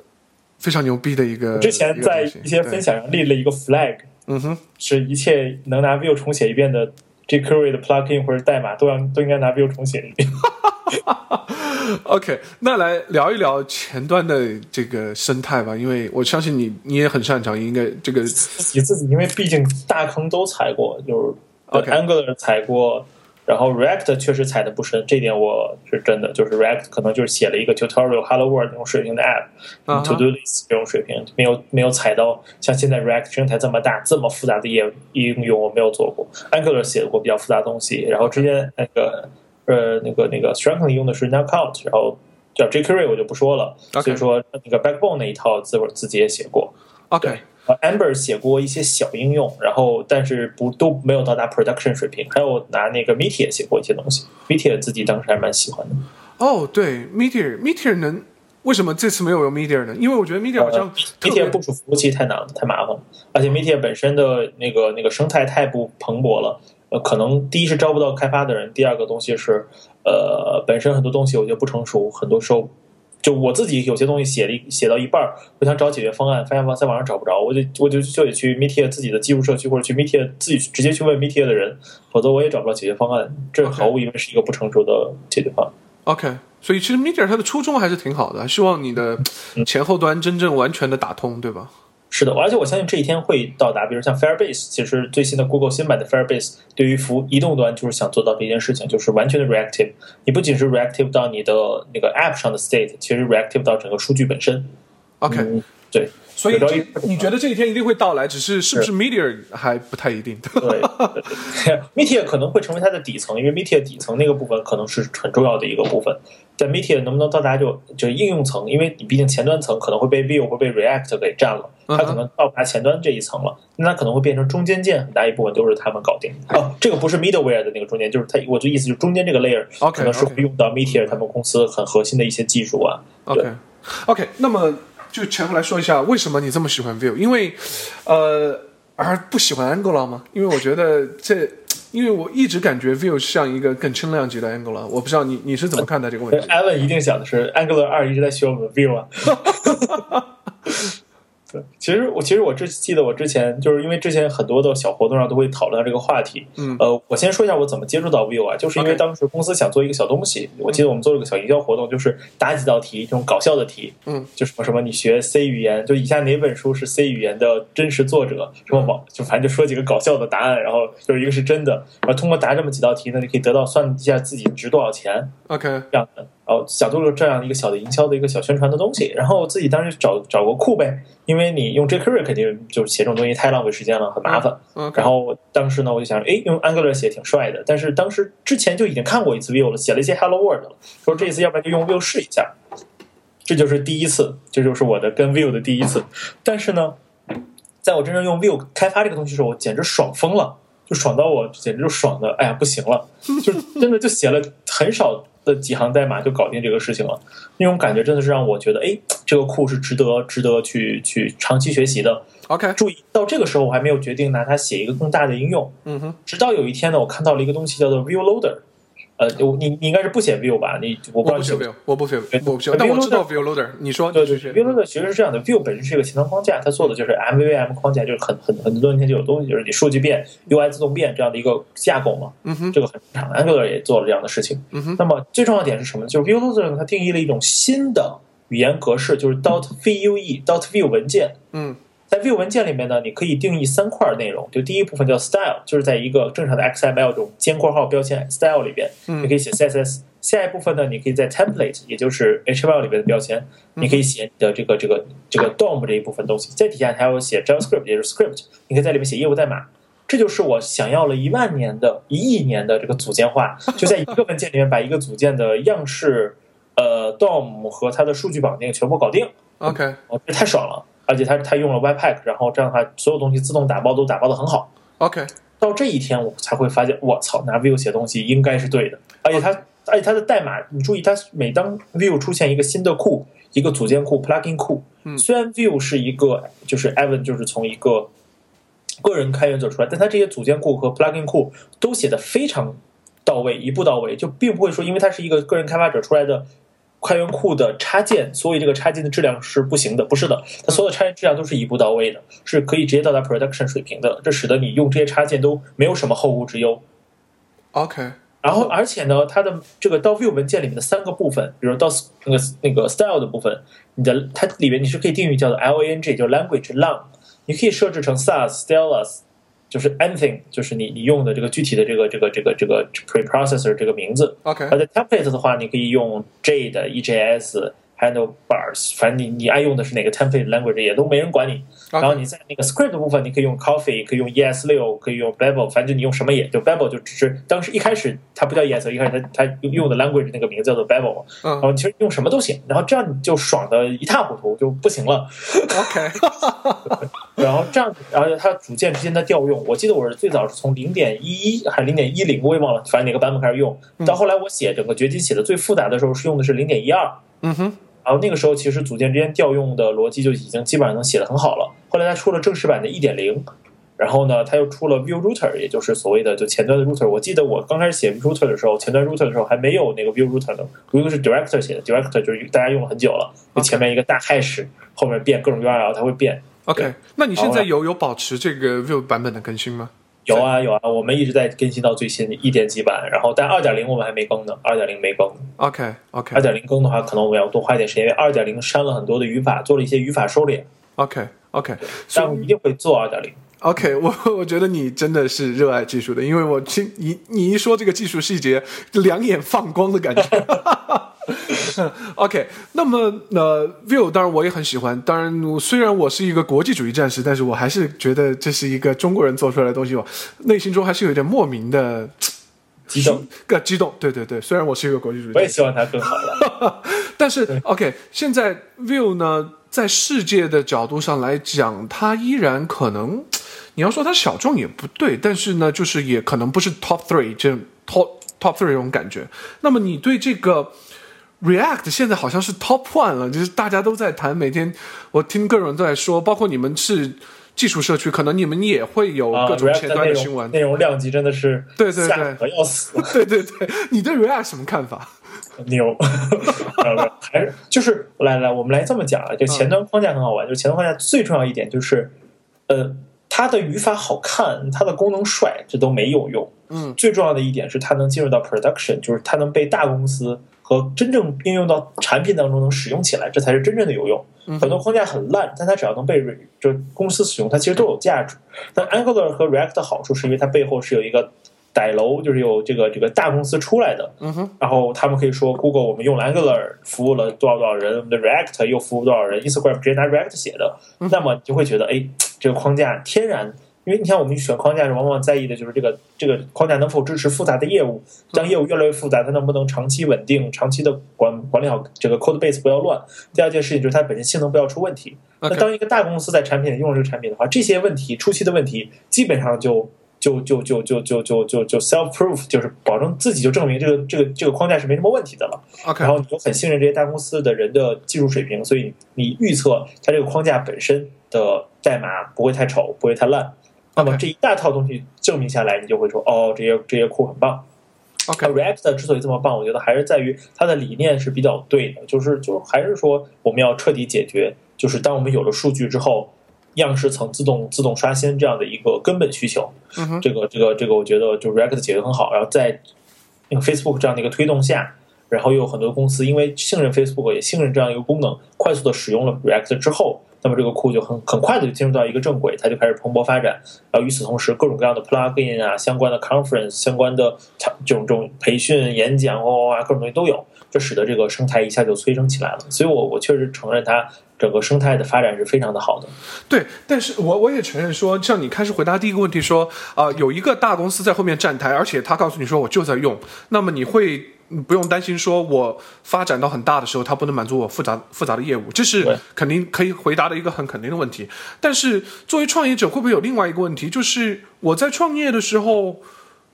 非常牛逼的一个。之前在一些分享上立了一个 flag，嗯哼，是一切能拿 Vue 重写一遍的 jQuery 的 plugin 或者代码都要都应该拿 Vue 重写一遍。OK，那来聊一聊前端的这个生态吧，因为我相信你你也很擅长，应该这个自己自己，因为毕竟大坑都踩过，就是 Angular 踩过，然后 React 确实踩的不深，这点我是真的，就是 React 可能就是写了一个 tutorial Hello World 那种水平的 app，、啊哈。to do list 这种水平，没有没有踩到像现在 React 生态这么大、这么复杂的业应用，我没有做过。Angular 写过比较复杂的东西，然后之前那个呃那个那个 Strength 用的是 Knockout，然后叫 jQuery 我就不说了。所以说那个 Backbone 那一套自我自己也写过。OK 呃，Amber 写过一些小应用，然后但是不都没有到达 production 水平。还有拿那个 Meteor 写过一些东西，Meteor 自己当时还蛮喜欢的。哦，对，Meteor Meteor 能为什么这次没有用 Meteor 呢？因为我觉得 Meteor 好像呃 Meteor 部署服务器太难了，太麻烦了，而且 Meteor 本身的那个那个生态太不蓬勃了。呃，可能第一是招不到开发的人，第二个东西是，呃，本身很多东西我觉得不成熟，很多时候就我自己有些东西写了一写到一半儿，我想找解决方案，发现网在网上找不着，我就我就就得去 Meteor 自己的技术社区或者去 Meteor 自己直接去问 Meteor 的人，否则我也找不到解决方案。这毫无疑问是一个不成熟的解决方案。OK，所以其实 Meteor 它的初衷还是挺好的，希望你的嗯前后端真正完全的打通，对吧？是的，而且我相信这一天会到达。比如像 Firebase，其实最新的 Google 新版的 Firebase 对于服移动端就是想做到这件事情，就是完全的 reactive。你不仅是 reactive 到你的那个 app 上的 state，其实 reactive 到整个数据本身。OK，、嗯，对，所以这你觉得这一天一定会到来，只是是不是 Meteor 还不太一定。对，Meteor 可能会成为它的底层，因为 Meteor 底层那个部分可能是很重要的一个部分。但 Meteor 能不能到达就就应用层？因为你毕竟前端层可能会被 Vue 或被 React 给占了，它可能到达前端这一层了，那它可能会变成中间件，很大一部分都是他们搞定。哦，这个不是 middleware 的那个中间，就是它，我的意思就是中间这个 layer 可能是会用到 Meteor 他们公司很核心的一些技术啊。OK OK，那么就前后来说一下，为什么你这么喜欢 Vue？因为呃，而不喜欢 Angular 吗？因为我觉得这，因为我一直感觉 Vue 像一个更轻量级的 Angular，我不知道你你是怎么看待这个问题？Evan 一定想的是 Angular 二一直在学我们 Vue 啊。对，其实我其实我之记得我之前就是因为之前很多的小活动上都会讨论到这个话题。嗯呃，我先说一下我怎么接触到 Vue 啊，就是因为当时公司想做一个小东西，我记得我们做了个小营销活动，就是答几道题，这种搞笑的题。嗯，就什么什么你学 C 语言，就以下哪本书是 C 语言的真实作者？什么网就反正就说几个搞笑的答案，然后就是一个是真的，然后通过答这么几道题呢，你可以得到算一下自己值多少钱。OK 这样的，想做了这样一个小的营销的一个小宣传的东西，然后自己当时找找个库呗，因为你用 jQuery 肯定就是写这种东西太浪费时间了，很麻烦。然后当时呢，我就想，哎，用 Angular 写挺帅的，但是当时之前就已经看过一次 Vue 了，写了一些 Hello World 了，说这一次要不然就用 Vue 试一下，这就是第一次，这就是我的跟 Vue 的第一次。但是呢，在我真正用 Vue 开发这个东西的时候，我简直爽疯了，就爽到我简直就爽的，哎呀不行了，就真的就写了很少的几行代码就搞定这个事情了。那种感觉真的是让我觉得，哎，这个库是值得值得去去长期学习的。OK，注意到这个时候，我还没有决定拿它写一个更大的应用。嗯哼，直到有一天呢，我看到了一个东西叫做 View Loader。呃，我你你应该是不写 view 吧？你我不知道不写 Vue，我不写，对我不写但我知道 Loader Vue Loader。你说，对对对你继续，Vue Loader 其实是这样的，view 本身是一个前端框架，它做的就是 MVVM 框架，就是很很很多年前就有东西，就是你数据变、UI 自动变这样的一个架构嘛。嗯哼，这个很正常，Angular 也做了这样的事情。嗯哼那么最重要的点是什么呢？就是 view Loader 它定义了一种新的语言格式，就是 dot vue dot view 文件。嗯在 Vue 文件里面呢，你可以定义三块内容。就第一部分叫 style，就是在一个正常的 XML 这种尖括号标签 style 里边，嗯你可以写 CSS。下一部分呢，你可以在 template，也就是 HTML 里边的标签，你可以写你的这个这个这个 DOM 这一部分东西。再底下还有写 JavaScript，也就是 script，你可以在里面写业务代码。这就是我想要了一万年的、一亿年的这个组件化，就在一个文件里面把一个组件的样式、呃 DOM 和它的数据绑定全部搞定。，OK 哦，这太爽了！而且它它用了 Webpack，然后这样的话，所有东西自动打包都打包的很好。OK，到这一天，我才会发现，我操，拿 Vue 写东西应该是对的。而且它，而且它的代码，你注意，它每当 Vue 出现一个新的库，一个组件库、plugin 库，嗯虽然 Vue 是一个，就是 Evan 就是从一个个人开源者出来，但它这些组件库和 plugin 库都写的非常到位，一步到位，就并不会说，因为它是一个个人开发者出来的开源库的插件，所以这个插件的质量是不行的。不是的，它所有的插件质量都是一步到位的，是可以直接到达 production 水平的。这使得你用这些插件都没有什么后顾之忧。OK，然后而且呢，它的这个到 Vue 文件里面的三个部分，比如到那个那个 style 的部分，你的它里面你是可以定义叫做 lang，就 language lang，你可以设置成 Sass、Stylus，就是 anything，就是你你用的这个具体的这个这个这个这个 preprocessor 这个名字。OK，而在 template 的话，你可以用 Jade、EJS、Handlebars，反正你你爱用的是哪个 template language 也都没人管你。然后你在那个 script 的部分，你可以用 Coffee，可以用 ES 六，可以用 Babel，反正你用什么也就 Babel 就只是当时一开始它不叫 ES，一开始它它用的 language 那个名字叫做 Babel，嗯然后其实用什么都行，然后这样你就爽的一塌糊涂就不行了。OK，然后这样，然后它组件之间的调用，我记得我是最早是从零点一一还是零点一零，我也忘了，反正哪个版本开始用。到后来我写整个掘金写的最复杂的时候是用的是零点一二，嗯哼，然后那个时候其实组件之间调用的逻辑就已经基本上能写的很好了。后来它出了正式版的一点零，然后呢，它又出了 View Router，也就是所谓的就前端的 Router。我记得我刚开始写 Router 的时候，前端 Router 的时候还没有那个 View Router 呢，View 是 Director 写的，Director 就是大家用了很久了，就前面一个大 hash，后面变各种 URL 它会变。OK，那你现在有有保持这个 View 版本的更新吗？有啊有啊，我们一直在更新到最新的一点几版，然后但二点零我们还没更呢，二点零没更。OK OK 二点零更的话，可能我们要多花一点时间，因为二点零删了很多的语法，做了一些语法收敛，OK OK，但我们一定会做二点零。OK，我 我觉得你真的是热爱技术的，因为我听你你一说这个技术细节，两眼放光的感觉。OK，那么呃，Vue 当然我也很喜欢，当然虽然我是一个国际主义战士，但是我还是觉得这是一个中国人做出来的东西，我内心中还是有点莫名的 激动，个激动。对对对，虽然我是一个国际主义我战士，也希望它更好了。但是 OK，现在 Vue 呢，在世界的角度上来讲，它依然可能，你要说它小众也不对，但是呢，就是也可能不是 Top Three 这 Top Top Three 这种感觉。那么你对这个 React 现在好像是 Top One 了，就是大家都在谈，每天我听各种人都在说，包括你们是技术社区，可能你们也会有啊各种 React 前的内端的新闻。容内容量级真的是对对对吓得要死，对对对，你对 React 什么看法？牛。呃还是就是来来，我们来这么讲啊，就前端框架很好玩，就前端框架最重要一点就是，呃，它的语法好看，它的功能帅，这都没有用。嗯，最重要的一点是它能进入到 production，就是它能被大公司和真正应用到产品当中能使用起来，这才是真正的有用。嗯很多框架很烂，但它只要能被就是公司使用，它其实都有价值。但 Angular 和 React 的好处是因为它背后是有一个歹楼，就是有这个这个大公司出来的，然后他们可以说 Google 我们用了 Angular 服务了多少多少人，我们的 React 又服务多少人，Instagram 直接拿 React 写的，那么你就会觉得哎，这个框架天然。因为你看，我们选框架时往往在意的就是这个这个框架能否支持复杂的业务。当业务越来越复杂，它能不能长期稳定、长期的管管理好这个 code base 不要乱。第二件事情就是它本身性能不要出问题。那当一个大公司在产品里用这个产品的话，这些问题初期的问题基本上就就就就就就就就就 self proof，就是保证自己就证明这个这个这个框架是没什么问题的了。OK 然后你就很信任这些大公司的人的技术水平，所以你预测它这个框架本身的代码不会太丑，不会太烂。那么这一大套东西证明下来，你就会说，哦，这些这些库很棒。OK 而 React 之所以这么棒，我觉得还是在于它的理念是比较对的，就是就还是说我们要彻底解决，就是当我们有了数据之后，样式层自动自动刷新这样的一个根本需求。嗯哼这个这个这个，我觉得就 React 解决很好，然后在那个 Facebook 这样的一个推动下，然后又有很多公司因为信任 Facebook 也信任这样一个功能，快速的使用了 React 之后，那么这个库就很很快的就进入到一个正轨，它就开始蓬勃发展。然后与此同时，各种各样的 plugin 啊、相关的 conference、相关的这种这种培训、演讲哦啊，各种东西都有，这使得这个生态一下就催生起来了。所以我我确实承认它整个生态的发展是非常的好的。对，但是我我也承认说，像你开始回答第一个问题说，啊、有一个大公司在后面站台，而且他告诉你说我就在用，那么你会不用担心说我发展到很大的时候，它不能满足我复杂复杂的业务，这是肯定可以回答的一个很肯定的问题。但是作为创业者，会不会有另外一个问题，就是我在创业的时候，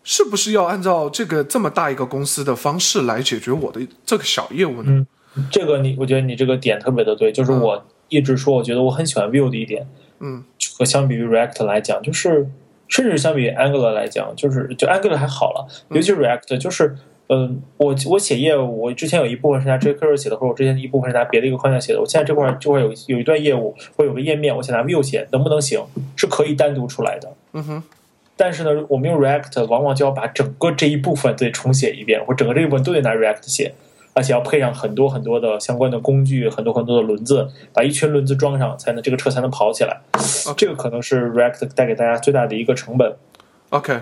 是不是要按照这个这么大一个公司的方式来解决我的这个小业务呢？这个你，我觉得你这个点特别的对，就是我一直说，我觉得我很喜欢 Vue 的一点，嗯，和相比于 React 来讲，就是甚至相比于 Angular 来讲，就是就 Angular 还好了，尤其是 React，就是嗯，我我写业务，我之前有一部分是拿 jQuery 写的，或者我之前一部分是拿别的一个框架写的，我现在这块儿这块儿有有一段业务或有个页面，我想拿 Vue 写，能不能行？是可以单独出来的。嗯哼但是呢，我们用 React 往往就要把整个这一部分得重写一遍，或整个这一部分都得拿 React 写，而且要配上很多很多的相关的工具，很多很多的轮子，把一群轮子装上，才能这个车才能跑起来。这个可能是 React 带给大家最大的一个成本。OK，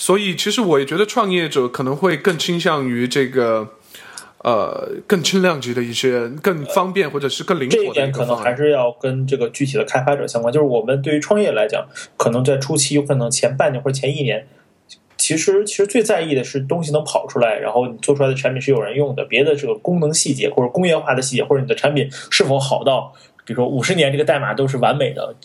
所以其实我也觉得创业者可能会更倾向于这个。呃，更轻量级的一些、更方便或者是更灵活的这一点可能还是要跟这个具体的开发者相关。就是我们对于创业来讲，可能在初期有可能前半年或者前一年，其实其实最在意的是东西能跑出来，然后你做出来的产品是有人用的，别的这个功能细节或者工业化的细节，或者你的产品是否好到，比如说五十年这个代码都是完美的，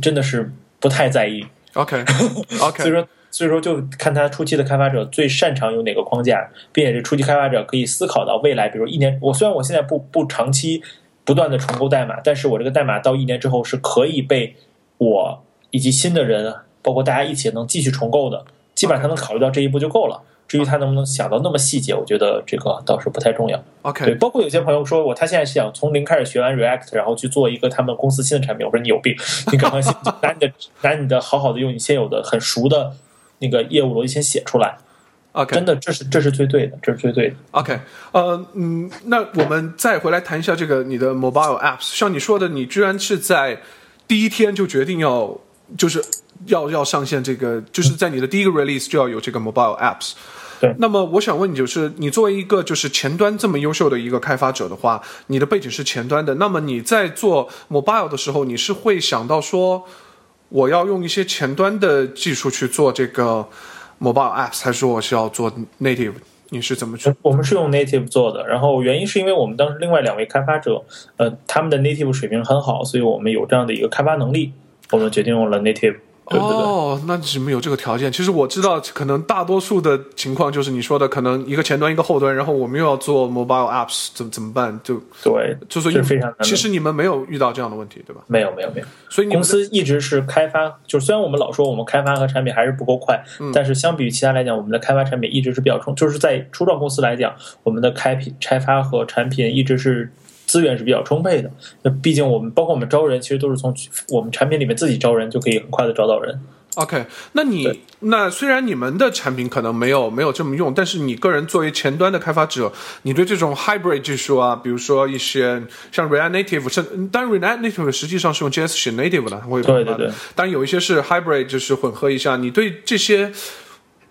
真的是不太在意。OK，OK，、所以说。所以说，就看他初期的开发者最擅长用哪个框架，并且是初期开发者可以思考到未来，比如一年，我虽然我现在不不长期不断的重构代码，但是我这个代码到一年之后是可以被我以及新的人，包括大家一起能继续重构的，基本上他能考虑到这一步就够了。至于他能不能想到那么细节，我觉得这个倒是不太重要。OK，对，包括有些朋友说我他现在是想从零开始学完 React，然后去做一个他们公司新的产品。我说你有病，你赶快先 拿你的拿你的好好的用你现有的很熟的那个业务逻辑先写出来。OK，真的这是这是最对的，这是最对的。OK，呃，嗯，那我们再回来谈一下这个你的 mobile apps。像你说的，你居然是在第一天就决定要就是要要上线这个，就是在你的第一个 release 就要有这个 mobile apps。对，那么我想问你，就是你作为一个就是前端这么优秀的一个开发者的话，你的背景是前端的，那么你在做 mobile 的时候，你是会想到说，我要用一些前端的技术去做这个 mobile apps，还是我需要做 native？你是怎么去？我们是用 native 做的，然后原因是因为我们当时另外两位开发者，呃，他们的 native 水平很好，所以我们有这样的一个开发能力，我们决定用了 native。对对对哦，那你们有这个条件。其实我知道，可能大多数的情况就是你说的，可能一个前端一个后端，然后我们又要做 mobile apps，怎么怎么办？就对，就是是非常难其实你们没有遇到这样的问题，对吧？没有没有没有。所以你们公司一直是开发，就虽然我们老说我们开发和产品还是不够快，嗯但是相比于其他来讲，我们的开发产品一直是比较充，就是在初创公司来讲，我们的开品开发和产品一直是资源是比较充沛的。那毕竟我们包括我们招人，其实都是从我们产品里面自己招人就可以很快的招到人。OK，那你那虽然你们的产品可能没有没有这么用，但是你个人作为前端的开发者，你对这种 hybrid 技术啊，比如说一些像 React Native，甚当然 React Native 实际上是用 JS 写 native 的，我也对对对，当然有一些是 hybrid，就是混合一下。你对这些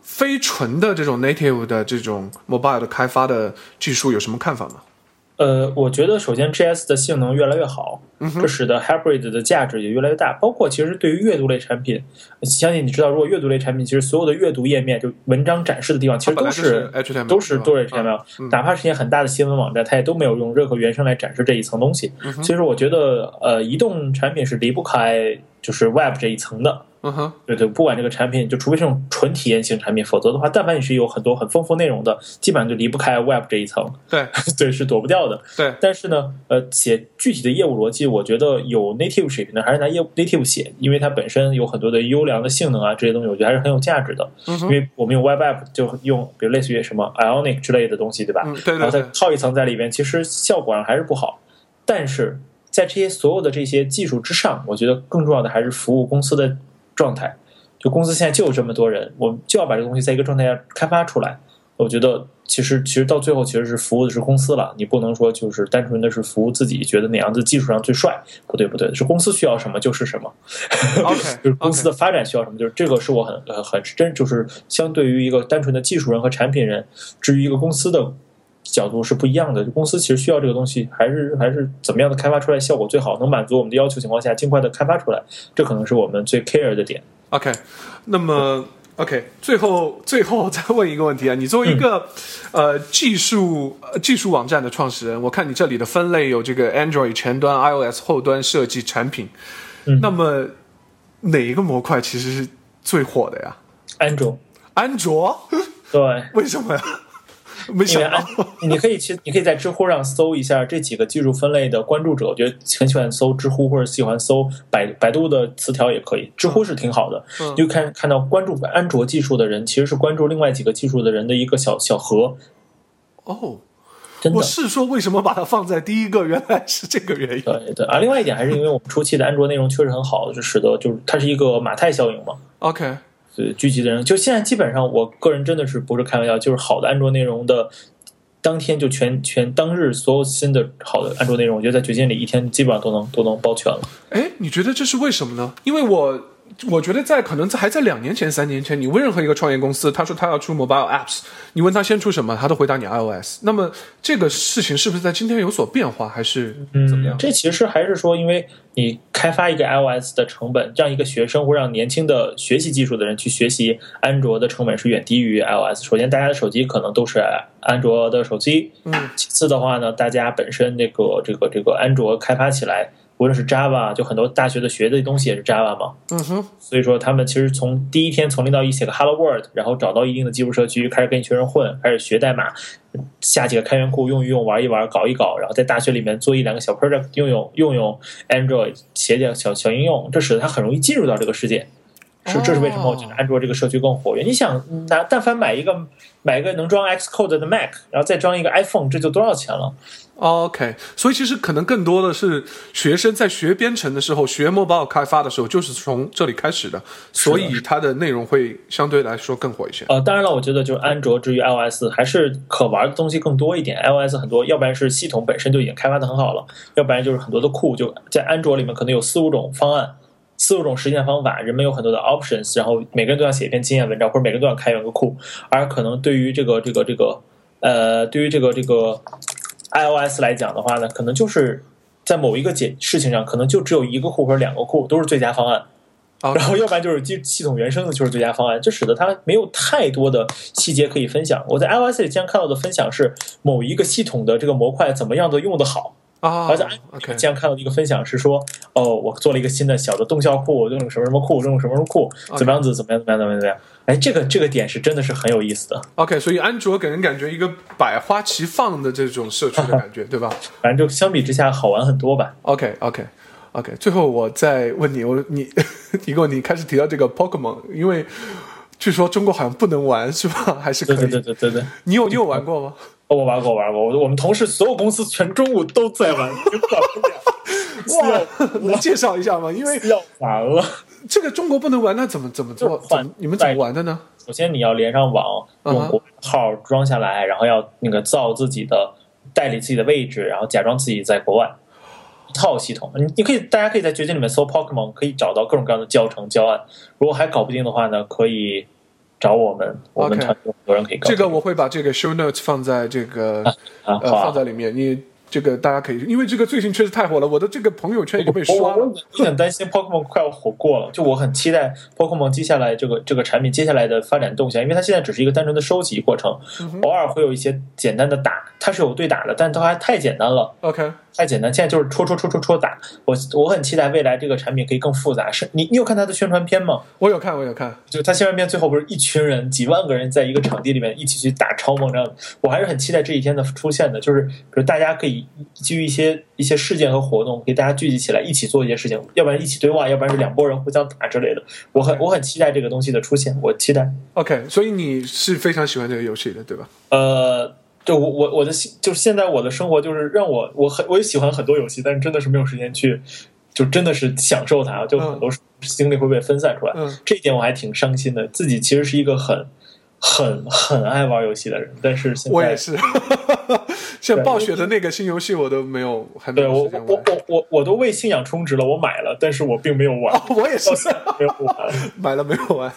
非纯的这种 native 的这种 mobile 的开发的技术有什么看法吗？呃，我觉得首先 GS 的性能越来越好，这使得 Hybrid 的价值也越来越大。包括其实对于阅读类产品，相信你知道，如果阅读类产品，其实所有的阅读页面就文章展示的地方，其实都是 HTML，都是吧都是 HTML，、嗯哪怕是一些很大的新闻网站，它也都没有用任何原生来展示这一层东西。嗯所以说，我觉得呃，移动产品是离不开就是 Web 这一层的。嗯哼，对对，不管这个产品，就除非是纯体验型产品，否则的话，但凡你是有很多很丰富内容的，基本上就离不开 Web 这一层，对 对，是躲不掉的。对，但是呢，呃，写具体的业务逻辑，我觉得有 native 水平的，还是拿业务 native 写，因为它本身有很多的优良的性能啊，这些东西我觉得还是很有价值的。嗯因为我们用 Web App 就用，比如类似于什么 Ionic 之类的东西，对吧？嗯，对对对然后再，套一层在里边，其实效果上还是不好。但是在这些所有的这些技术之上，我觉得更重要的还是服务公司的状态。就公司现在就有这么多人，我们就要把这个东西在一个状态下开发出来。我觉得其实其实到最后其实是服务的是公司了，你不能说就是单纯的是服务自己，觉得哪样子技术上最帅，不对不对，是公司需要什么就是什么。OK，就是公司的发展需要什么，就是这个是我很呃很真，就是相对于一个单纯的技术人和产品人，至于一个公司的角度是不一样的。公司其实需要这个东西，还是还是怎么样的开发出来效果最好，能满足我们的要求情况下，尽快的开发出来，这可能是我们最 care 的点。OK，那么 OK，最后最后再问一个问题啊，你作为一个、呃技术呃技术网站的创始人，我看你这里的分类有这个 Android 前端、iOS 后端设计产品，嗯那么哪一个模块其实是最火的呀？安卓，安卓？对，为什么呀？没因为想安到。，你可以去，你可以在知乎上搜一下这几个技术分类的关注者，我觉得很喜欢搜知乎或者喜欢搜百百度的词条也可以，知乎是挺好的。嗯你就看看到关注安卓技术的人，其实是关注另外几个技术的人的一个小小河，哦，真的我。是说为什么把它放在第一个，原来是这个原因。对对啊，另外一点还是因为我们初期的安卓内容确实很好，就使得就是它是一个马太效应嘛。OK，对聚集的人，就现在基本上，我个人真的是不是开玩笑，就是好的安卓内容的。当天就全全当日所有新的好的安卓内容，我觉得在掘金里一天基本上都能都能包全了。哎，你觉得这是为什么呢？因为我我觉得在可能在还在两年前、三年前，你问任何一个创业公司，他说他要出 mobile apps，你问他先出什么，他都回答你 iOS。那么这个事情是不是在今天有所变化，还是怎么样？这其实还是说，因为你开发一个 iOS 的成本，让一个学生或让年轻的学习技术的人去学习安卓的成本是远低于 iOS。首先，大家的手机可能都是安卓的手机，嗯，其次的话呢，大家本身这个这个这个安卓开发起来。无论是 Java，就很多大学的学的东西也是 Java 嘛，嗯哼，所以说他们其实从第一天从零到一写个 Hello World，然后找到一定的技术社区，开始跟一群人混，开始学代码，下几个开源库用一用，玩一玩，搞一搞，然后在大学里面做一两个小 project，用用用用 Android 写点小小应用，这使得他很容易进入到这个世界。是，这是为什么我觉得安卓这个社区更活跃。你想，拿但凡买一个买一个能装 Xcode 的 Mac，然后再装一个 iPhone，这就多少钱了？OK，所以其实可能更多的是学生在学编程的时候，学 mobile 开发的时候，就是从这里开始的，所以它的内容会相对来说更火一些。呃，当然了，我觉得就是安卓至于 iOS 还是可玩的东西更多一点。iOS 很多，要不然是系统本身就已经开发的很好了，要不然就是很多的库就在安卓里面可能有四五种方案，四五种实现方法，人们有很多的 options，然后每个人都要写一篇经验文章，或者每个人都要开源个库，而可能对于这个这个这个呃，对于这个这个。iOS 来讲的话呢，可能就是在某一个解事情上，可能就只有一个库或者两个库都是最佳方案，然后要不然就是系系统原生的就是最佳方案，这使得它没有太多的细节可以分享。我在 iOS 里经常看到的分享是某一个系统的这个模块怎么样的用的好。啊，而且经常看到一个分享是说，哦，我做了一个新的小的动效库，我用了什么什么库，用了什么什么库，怎么样子，怎么样，怎么样，怎么样，怎么样？哎，这个这个点是真的是很有意思的。OK，所以安卓给人感觉一个百花齐放的这种社区的感 觉，对吧？反正就相比之下好玩很多吧。OK，OK，OK。最后我再问你，我你 一个你开始提到这个 Pokemon，因为据说中国好像不能玩，是吧？还是可以？对对对对对。你有你有玩过吗？我玩过，玩过。我我们同事所有公司全中午都在玩，管不 了。哇，能介绍一下吗？因为要完了，这个中国不能玩，那怎么怎么做？你们怎么玩的呢？首先你要连上网，用国号装下来，然后要那个造自己的代理自己的位置，然后假装自己在国外，一套系统。你你可以，大家可以在掘金里面搜 Pokemon，可以找到各种各样的教程教案。如果还搞不定的话呢，可以。找我们，我们团队很多人可以。这个我会把这个 show notes 放在这个呃放在里面，你这个大家可以，因为这个最近确实太火了，我的这个朋友圈已经被刷了。我很担心 Pokemon 快要火过了，就我很期待 Pokemon 接下来这个这个产品接下来的发展动向，因为它现在只是一个单纯的收集过程，偶尔会有一些简单的打，它是有对打的，但它还太简单了。OK。太简单，现在就是戳戳戳戳戳打。我我很期待未来这个产品可以更复杂。是你你有看它的宣传片吗？我有看，我有看。就它宣传片最后不是一群人几万个人在一个场地里面一起去打超梦这样。我还是很期待这一天的出现的。就是比如大家可以基于一些一些事件和活动，给大家聚集起来一起做一些事情，要不然一起对话，要不然是两拨人互相打之类的。我很我很期待这个东西的出现，我期待。OK，所以你是非常喜欢这个游戏的，对吧？呃。就我我我的就是现在我的生活就是让我我很我也喜欢很多游戏，但是真的是没有时间去，就真的是享受它，就很多精力会被分散出来，这一点我还挺伤心的。自己其实是一个很。很很爱玩游戏的人，但是现在我也是，像暴雪的那个新游戏我都没有，还没有我我我我我都为信仰充值了，我买了，但是我并没有玩，我也是没有玩，买了没有玩，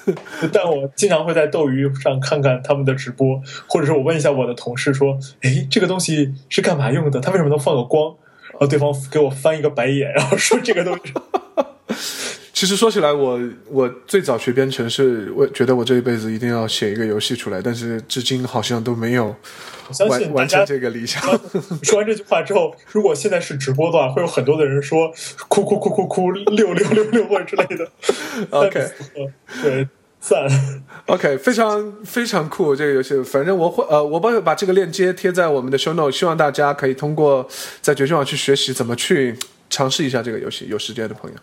但我经常会在斗鱼上看看他们的直播，或者是我问一下我的同事说，哎，这个东西是干嘛用的？他为什么能放个光？然后对方给我翻一个白眼，然后说这个东西。其实说起来，我我最早学编程是，我觉得我这一辈子一定要写一个游戏出来，但是至今好像都没有完完成这个理想。说完这句话之后，如果现在是直播的话，会有很多的人说哭哭哭哭哭六六六六或者之类的。OK，对，赞。OK，非常非常酷这个游戏，反正我会呃，我把把这个链接贴在我们的 Show Note，希望大家可以通过在绝境网去学习怎么去尝试一下这个游戏，有时间的朋友。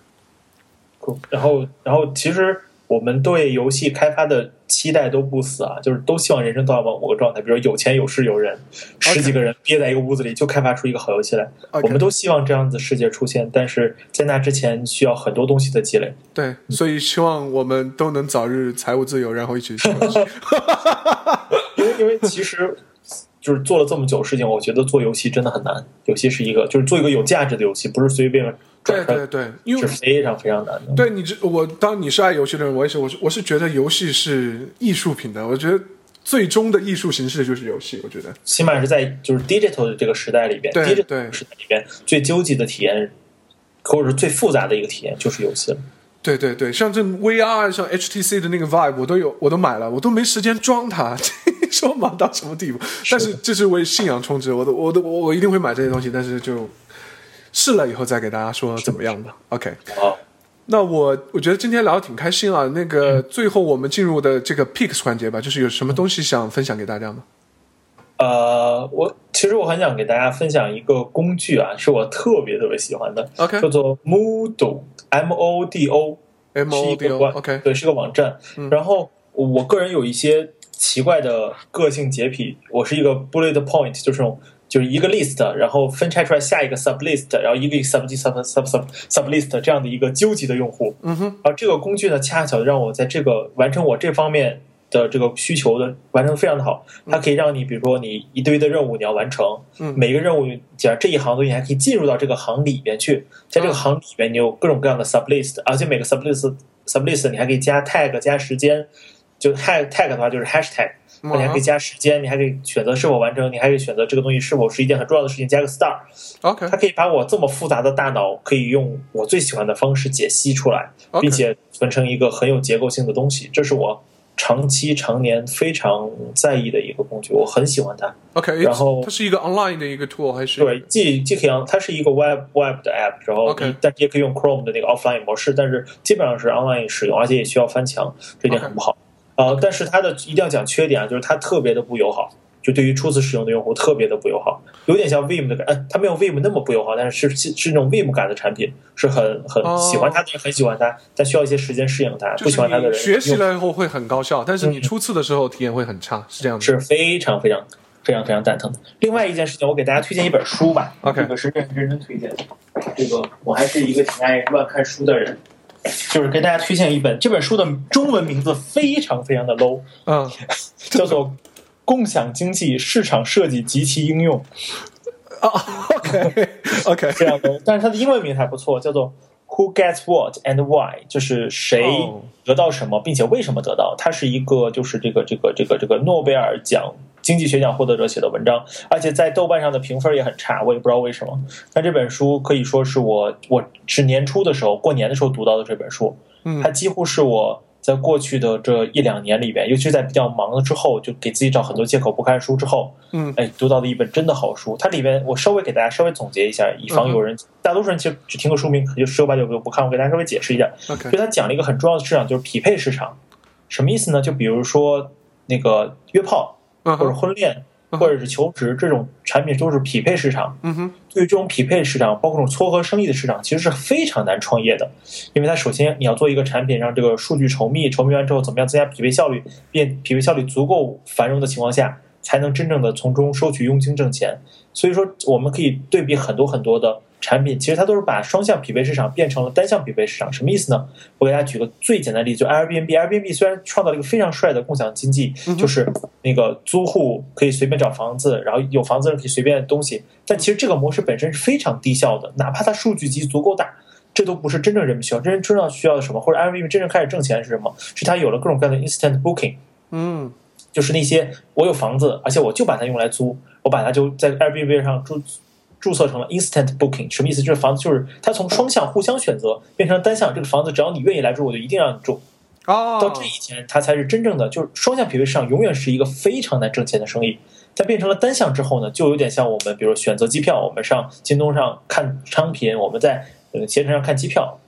然后，然后其实我们对游戏开发的期待都不死啊，就是都希望人生到某个状态，比如有钱有势有人，十几个人憋在一个屋子里就开发出一个好游戏来。我们都希望这样子世界出现，但是在那之前需要很多东西的积累。对，所以希望我们都能早日财务自由，然后一起去游戏。因为因为其实就是做了这么久事情，我觉得做游戏真的很难。游戏是一个就是做一个有价值的游戏，不是随随便便对对对，因为是非常非常难的。对你这我，当你是爱游戏的人，我也是，我是我是觉得游戏是艺术品的。我觉得最终的艺术形式就是游戏。我觉得起码是在就是 digital 的这个时代里边对，digital 时代里边最纠结的体验，或者是最复杂的一个体验就是游戏了。对对对，像这 VR，像 HTC 的那个 Vive，我都有，我都买了，我都没时间装它，说忙到什么地步？但是这是为信仰充值，我都我都我我一定会买这些东西，但是就试了以后再给大家说怎么样的。OK，好，那我我觉得今天聊的挺开心啊。那个最后我们进入的这个 Picks 环节吧，就是有什么东西想分享给大家吗？呃，我其实我很想给大家分享一个工具啊，是我特别特别喜欢的 OK 叫做 Moodle，M O D O。M 是 O 一 D 个 O 网 OK 对，是个网站。然后我个人有一些奇怪的个性洁癖，我是一个 bullet point，就是这种就是一个 list，然后分拆出来下一个 sub list，然后一个 sub sub sub sub sub list 这样的一个纠集的用户。嗯哼，而这个工具呢，恰巧让我在这个完成我这方面的这个需求的完成非常的好。它可以让你，比如说你一堆的任务你要完成，嗯每个任务假如这一行东西还可以进入到这个行里边去，在这个嗯行里边你有各种各样的 sub list，而且每个 sub list sub list 你还可以加 tag 加时间。就 tag tag 的话就是 hashtag，嗯你还可以加时间，你还可以选择是否完成，你还可以选择这个东西是否是一件很重要的事情，加个 star。OK 它可以把我这么复杂的大脑，可以用我最喜欢的方式解析出来，并且存成一个很有结构性的东西。这是我长期常年非常在意的一个工具，我很喜欢它。OK，然后它是一个 online 的一个 tool 还是对，既既可以让它是一个 web web 的 app，然后但也可以用 Chrome 的那个 offline 模式，但是基本上是 online 使用，而且也需要翻墙，这点很不好。呃，但是它的一定要讲缺点啊，就是它特别的不友好，就对于初次使用的用户特别的不友好，有点像 Vim 的感，呃，它没有 Vim 那么不友好，但是是是那种 Vim 感的产品，是很很哦喜欢它的人很喜欢它，但需要一些时间适应它，不喜欢它的人学习用了以后会很高效，但是你初次的时候体验会很差，是这样的。是非常非常非常非常蛋疼的。另外一件事情，我给大家推荐一本书吧 OK 这个是认认真推荐的。这个我还是一个挺爱乱看书的人，就是跟大家推荐一本，这本书的中文名字非常非常的 low，嗯，叫做《共享经济市场设计及其应用》，啊，OK OK，非常 low，但是它的英文名还不错，叫做 Who gets what and why，就是谁哦得到什么，并且为什么得到。它是一个就是这个这个这个这个诺贝尔奖经济学奖获得者写的文章，而且在豆瓣上的评分也很差，我也不知道为什么。但这本书可以说是我我是年初的时候过年的时候读到的这本书，嗯它几乎是我。在过去的这一两年里边，尤其是在比较忙了之后，就给自己找很多借口不看书之后，嗯哎，读到的一本真的好书。它里边我稍微给大家稍微总结一下，以防有人，大多数人其实只听个书名，可能就十有八九不看。我给大家稍微解释一下就他讲了一个很重要的市场，就是匹配市场。什么意思呢？就比如说那个约炮或者婚恋或者是求职这种产品，都是匹配市场。嗯哼。对于这种匹配市场，包括这种撮合生意的市场，其实是非常难创业的，因为它首先你要做一个产品，让这个数据稠密，稠密完之后，怎么样增加匹配效率，并匹配效率足够繁荣的情况下，才能真正的从中收取佣金挣钱。所以说，我们可以对比很多很多的产品，其实它都是把双向匹配市场变成了单向匹配市场。什么意思呢？我给大家举个最简单的例子，就 Airbnb。Airbnb 虽然创造了一个非常帅的共享经济，就是那个租户可以随便找房子，然后有房子的人可以随便东西，但其实这个模式本身是非常低效的，哪怕它数据集足够大。这都不是真正人们需要，真正真正需要的什么？或者 Airbnb 真正开始挣钱是什么？是它有了各种各样的 instant booking，嗯就是那些我有房子，而且我就把它用来租，我把它就在 Airbnb 上注注册成了 instant booking，什么意思？就是房子就是它从双向互相选择变成单向，这个房子只要你愿意来住，我就一定让你住。哦到这一天，它才是真正的，就是双向匹配市场永远是一个非常难挣钱的生意。在变成了单向之后呢，就有点像我们，比如选择机票，我们上京东上看商品，我们在呃携程上看机票，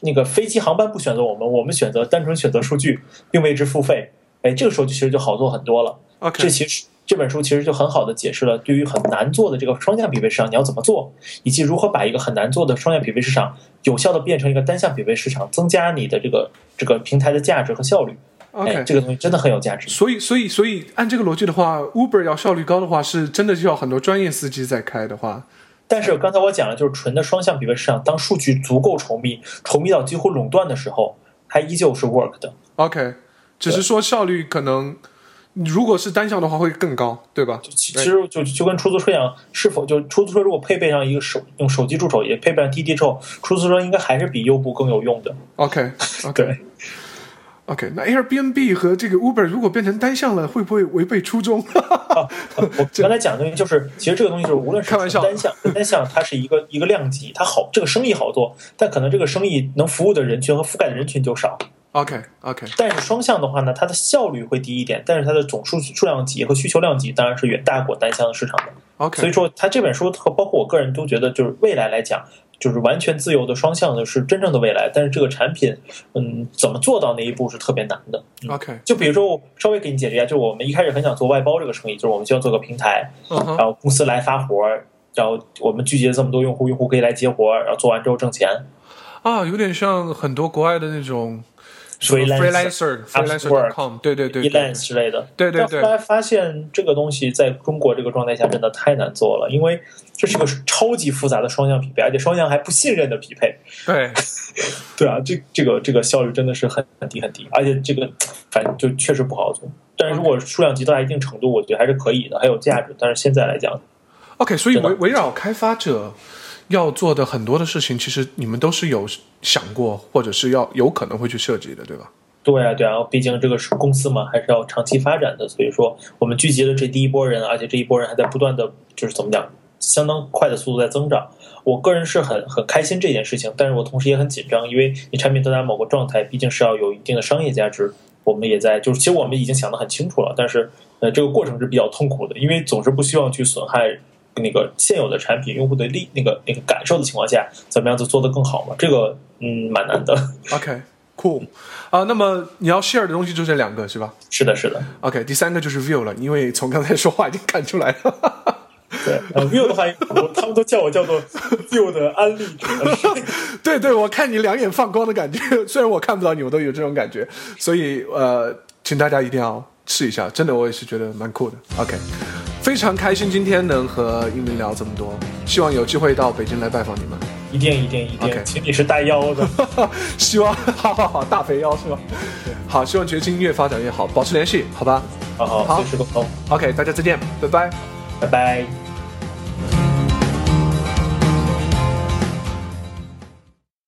那个飞机航班不选择我们，我们选择单纯选择数据，并为之付费。哎，这个时候就其实就好做很多了。OK 这其实这本书其实就很好的解释了对于很难做的这个双向匹配市场你要怎么做，以及如何把一个很难做的双向匹配市场有效的变成一个单向匹配市场，增加你的这个这个平台的价值和效率。OK，、哎，这个东西真的很有价值。所以，所以，所以，按这个逻辑的话，Uber 要效率高的话，是真的就要很多专业司机在开的话，但是刚才我讲了，就是纯的双向匹配市场，当数据足够稠密，稠密到几乎垄断的时候，它依旧是 work 的。OK，只是说效率可能，如果是单向的话会更高，对吧？其其实就就跟出租车一样，是否就出租车如果配备上一个手用手机助手，也配备上滴滴之后，出租车应该还是比优步更有用的。OK，OK，对，OK，那 Airbnb 和这个 Uber 如果变成单向了，会不会违背初衷？我刚才讲的东西就是，其实这个东西就是无论是开玩笑单向单向，它是一个一个量级，它好这个生意好做，但可能这个生意能服务的人群和覆盖的人群就少。OK，OK，、但是双向的话呢，它的效率会低一点，但是它的总数数量级和需求量级当然是远大过单向的市场的。OK，所以说，它这本书和包括我个人都觉得，就是未来来讲，就是完全自由的双向的是真正的未来。但是这个产品，嗯，怎么做到那一步是特别难的。嗯 OK，就比如说，我稍微给你解释一下，就是我们一开始很想做外包这个生意，就是我们需要做个平台，然后公司来发活儿，然后我们聚集了这么多用户，用户可以来接活儿，然后做完之后挣钱。啊，有点像很多国外的那种 freelancer，freelancer.com，对对对 e 对 l a n c e 之类的。对对对后来发现这个东西在中国这个状态下真的太难做了，因为这是一个超级复杂的双向匹配，而且双向还不信任的匹配。对，对啊，这这个这个效率真的是很很低很低，而且这个反正就确实不好做。但是如果数量级到达一定程度，我觉得还是可以的，还有价值。但是现在来讲，OK，所以围围绕开发者要做的很多的事情，其实你们都是有想过，或者是要有可能会去设计的，对吧？对啊对啊，毕竟这个是公司嘛，还是要长期发展的。所以说，我们聚集了这第一波人，而且这一波人还在不断的，就是怎么讲，相当快的速度在增长。我个人是很很开心这件事情，但是我同时也很紧张，因为你产品到达某个状态，毕竟是要有一定的商业价值。我们也在，就是其实我们已经想得很清楚了，但是呃，这个过程是比较痛苦的，因为总是不希望去损害那个现有的产品用户的利那个那个感受的情况下，怎么样子做得更好嘛？这个嗯，蛮难的。OK，cool，、啊，那么你要 share 的东西就这两个是吧是的，是的。？OK，第三个就是 view 了，因为从刚才说话已经看出来了。对，呃，view 的话，我他们都叫我叫做 view 的安利者。对对，我看你两眼放光的感觉，虽然我看不到你，我都有这种感觉，所以呃，请大家一定要试一下，真的我也是觉得蛮酷的。OK，非常开心今天能和英明聊这么多，希望有机会到北京来拜访你们。一定一定一定 OK 请你是带腰的。希望，好好好，大肥腰是吧？好，希望掘金越发展越好，保持联系，好吧好好，好随时沟通，？OK，大家再见，拜拜。拜拜。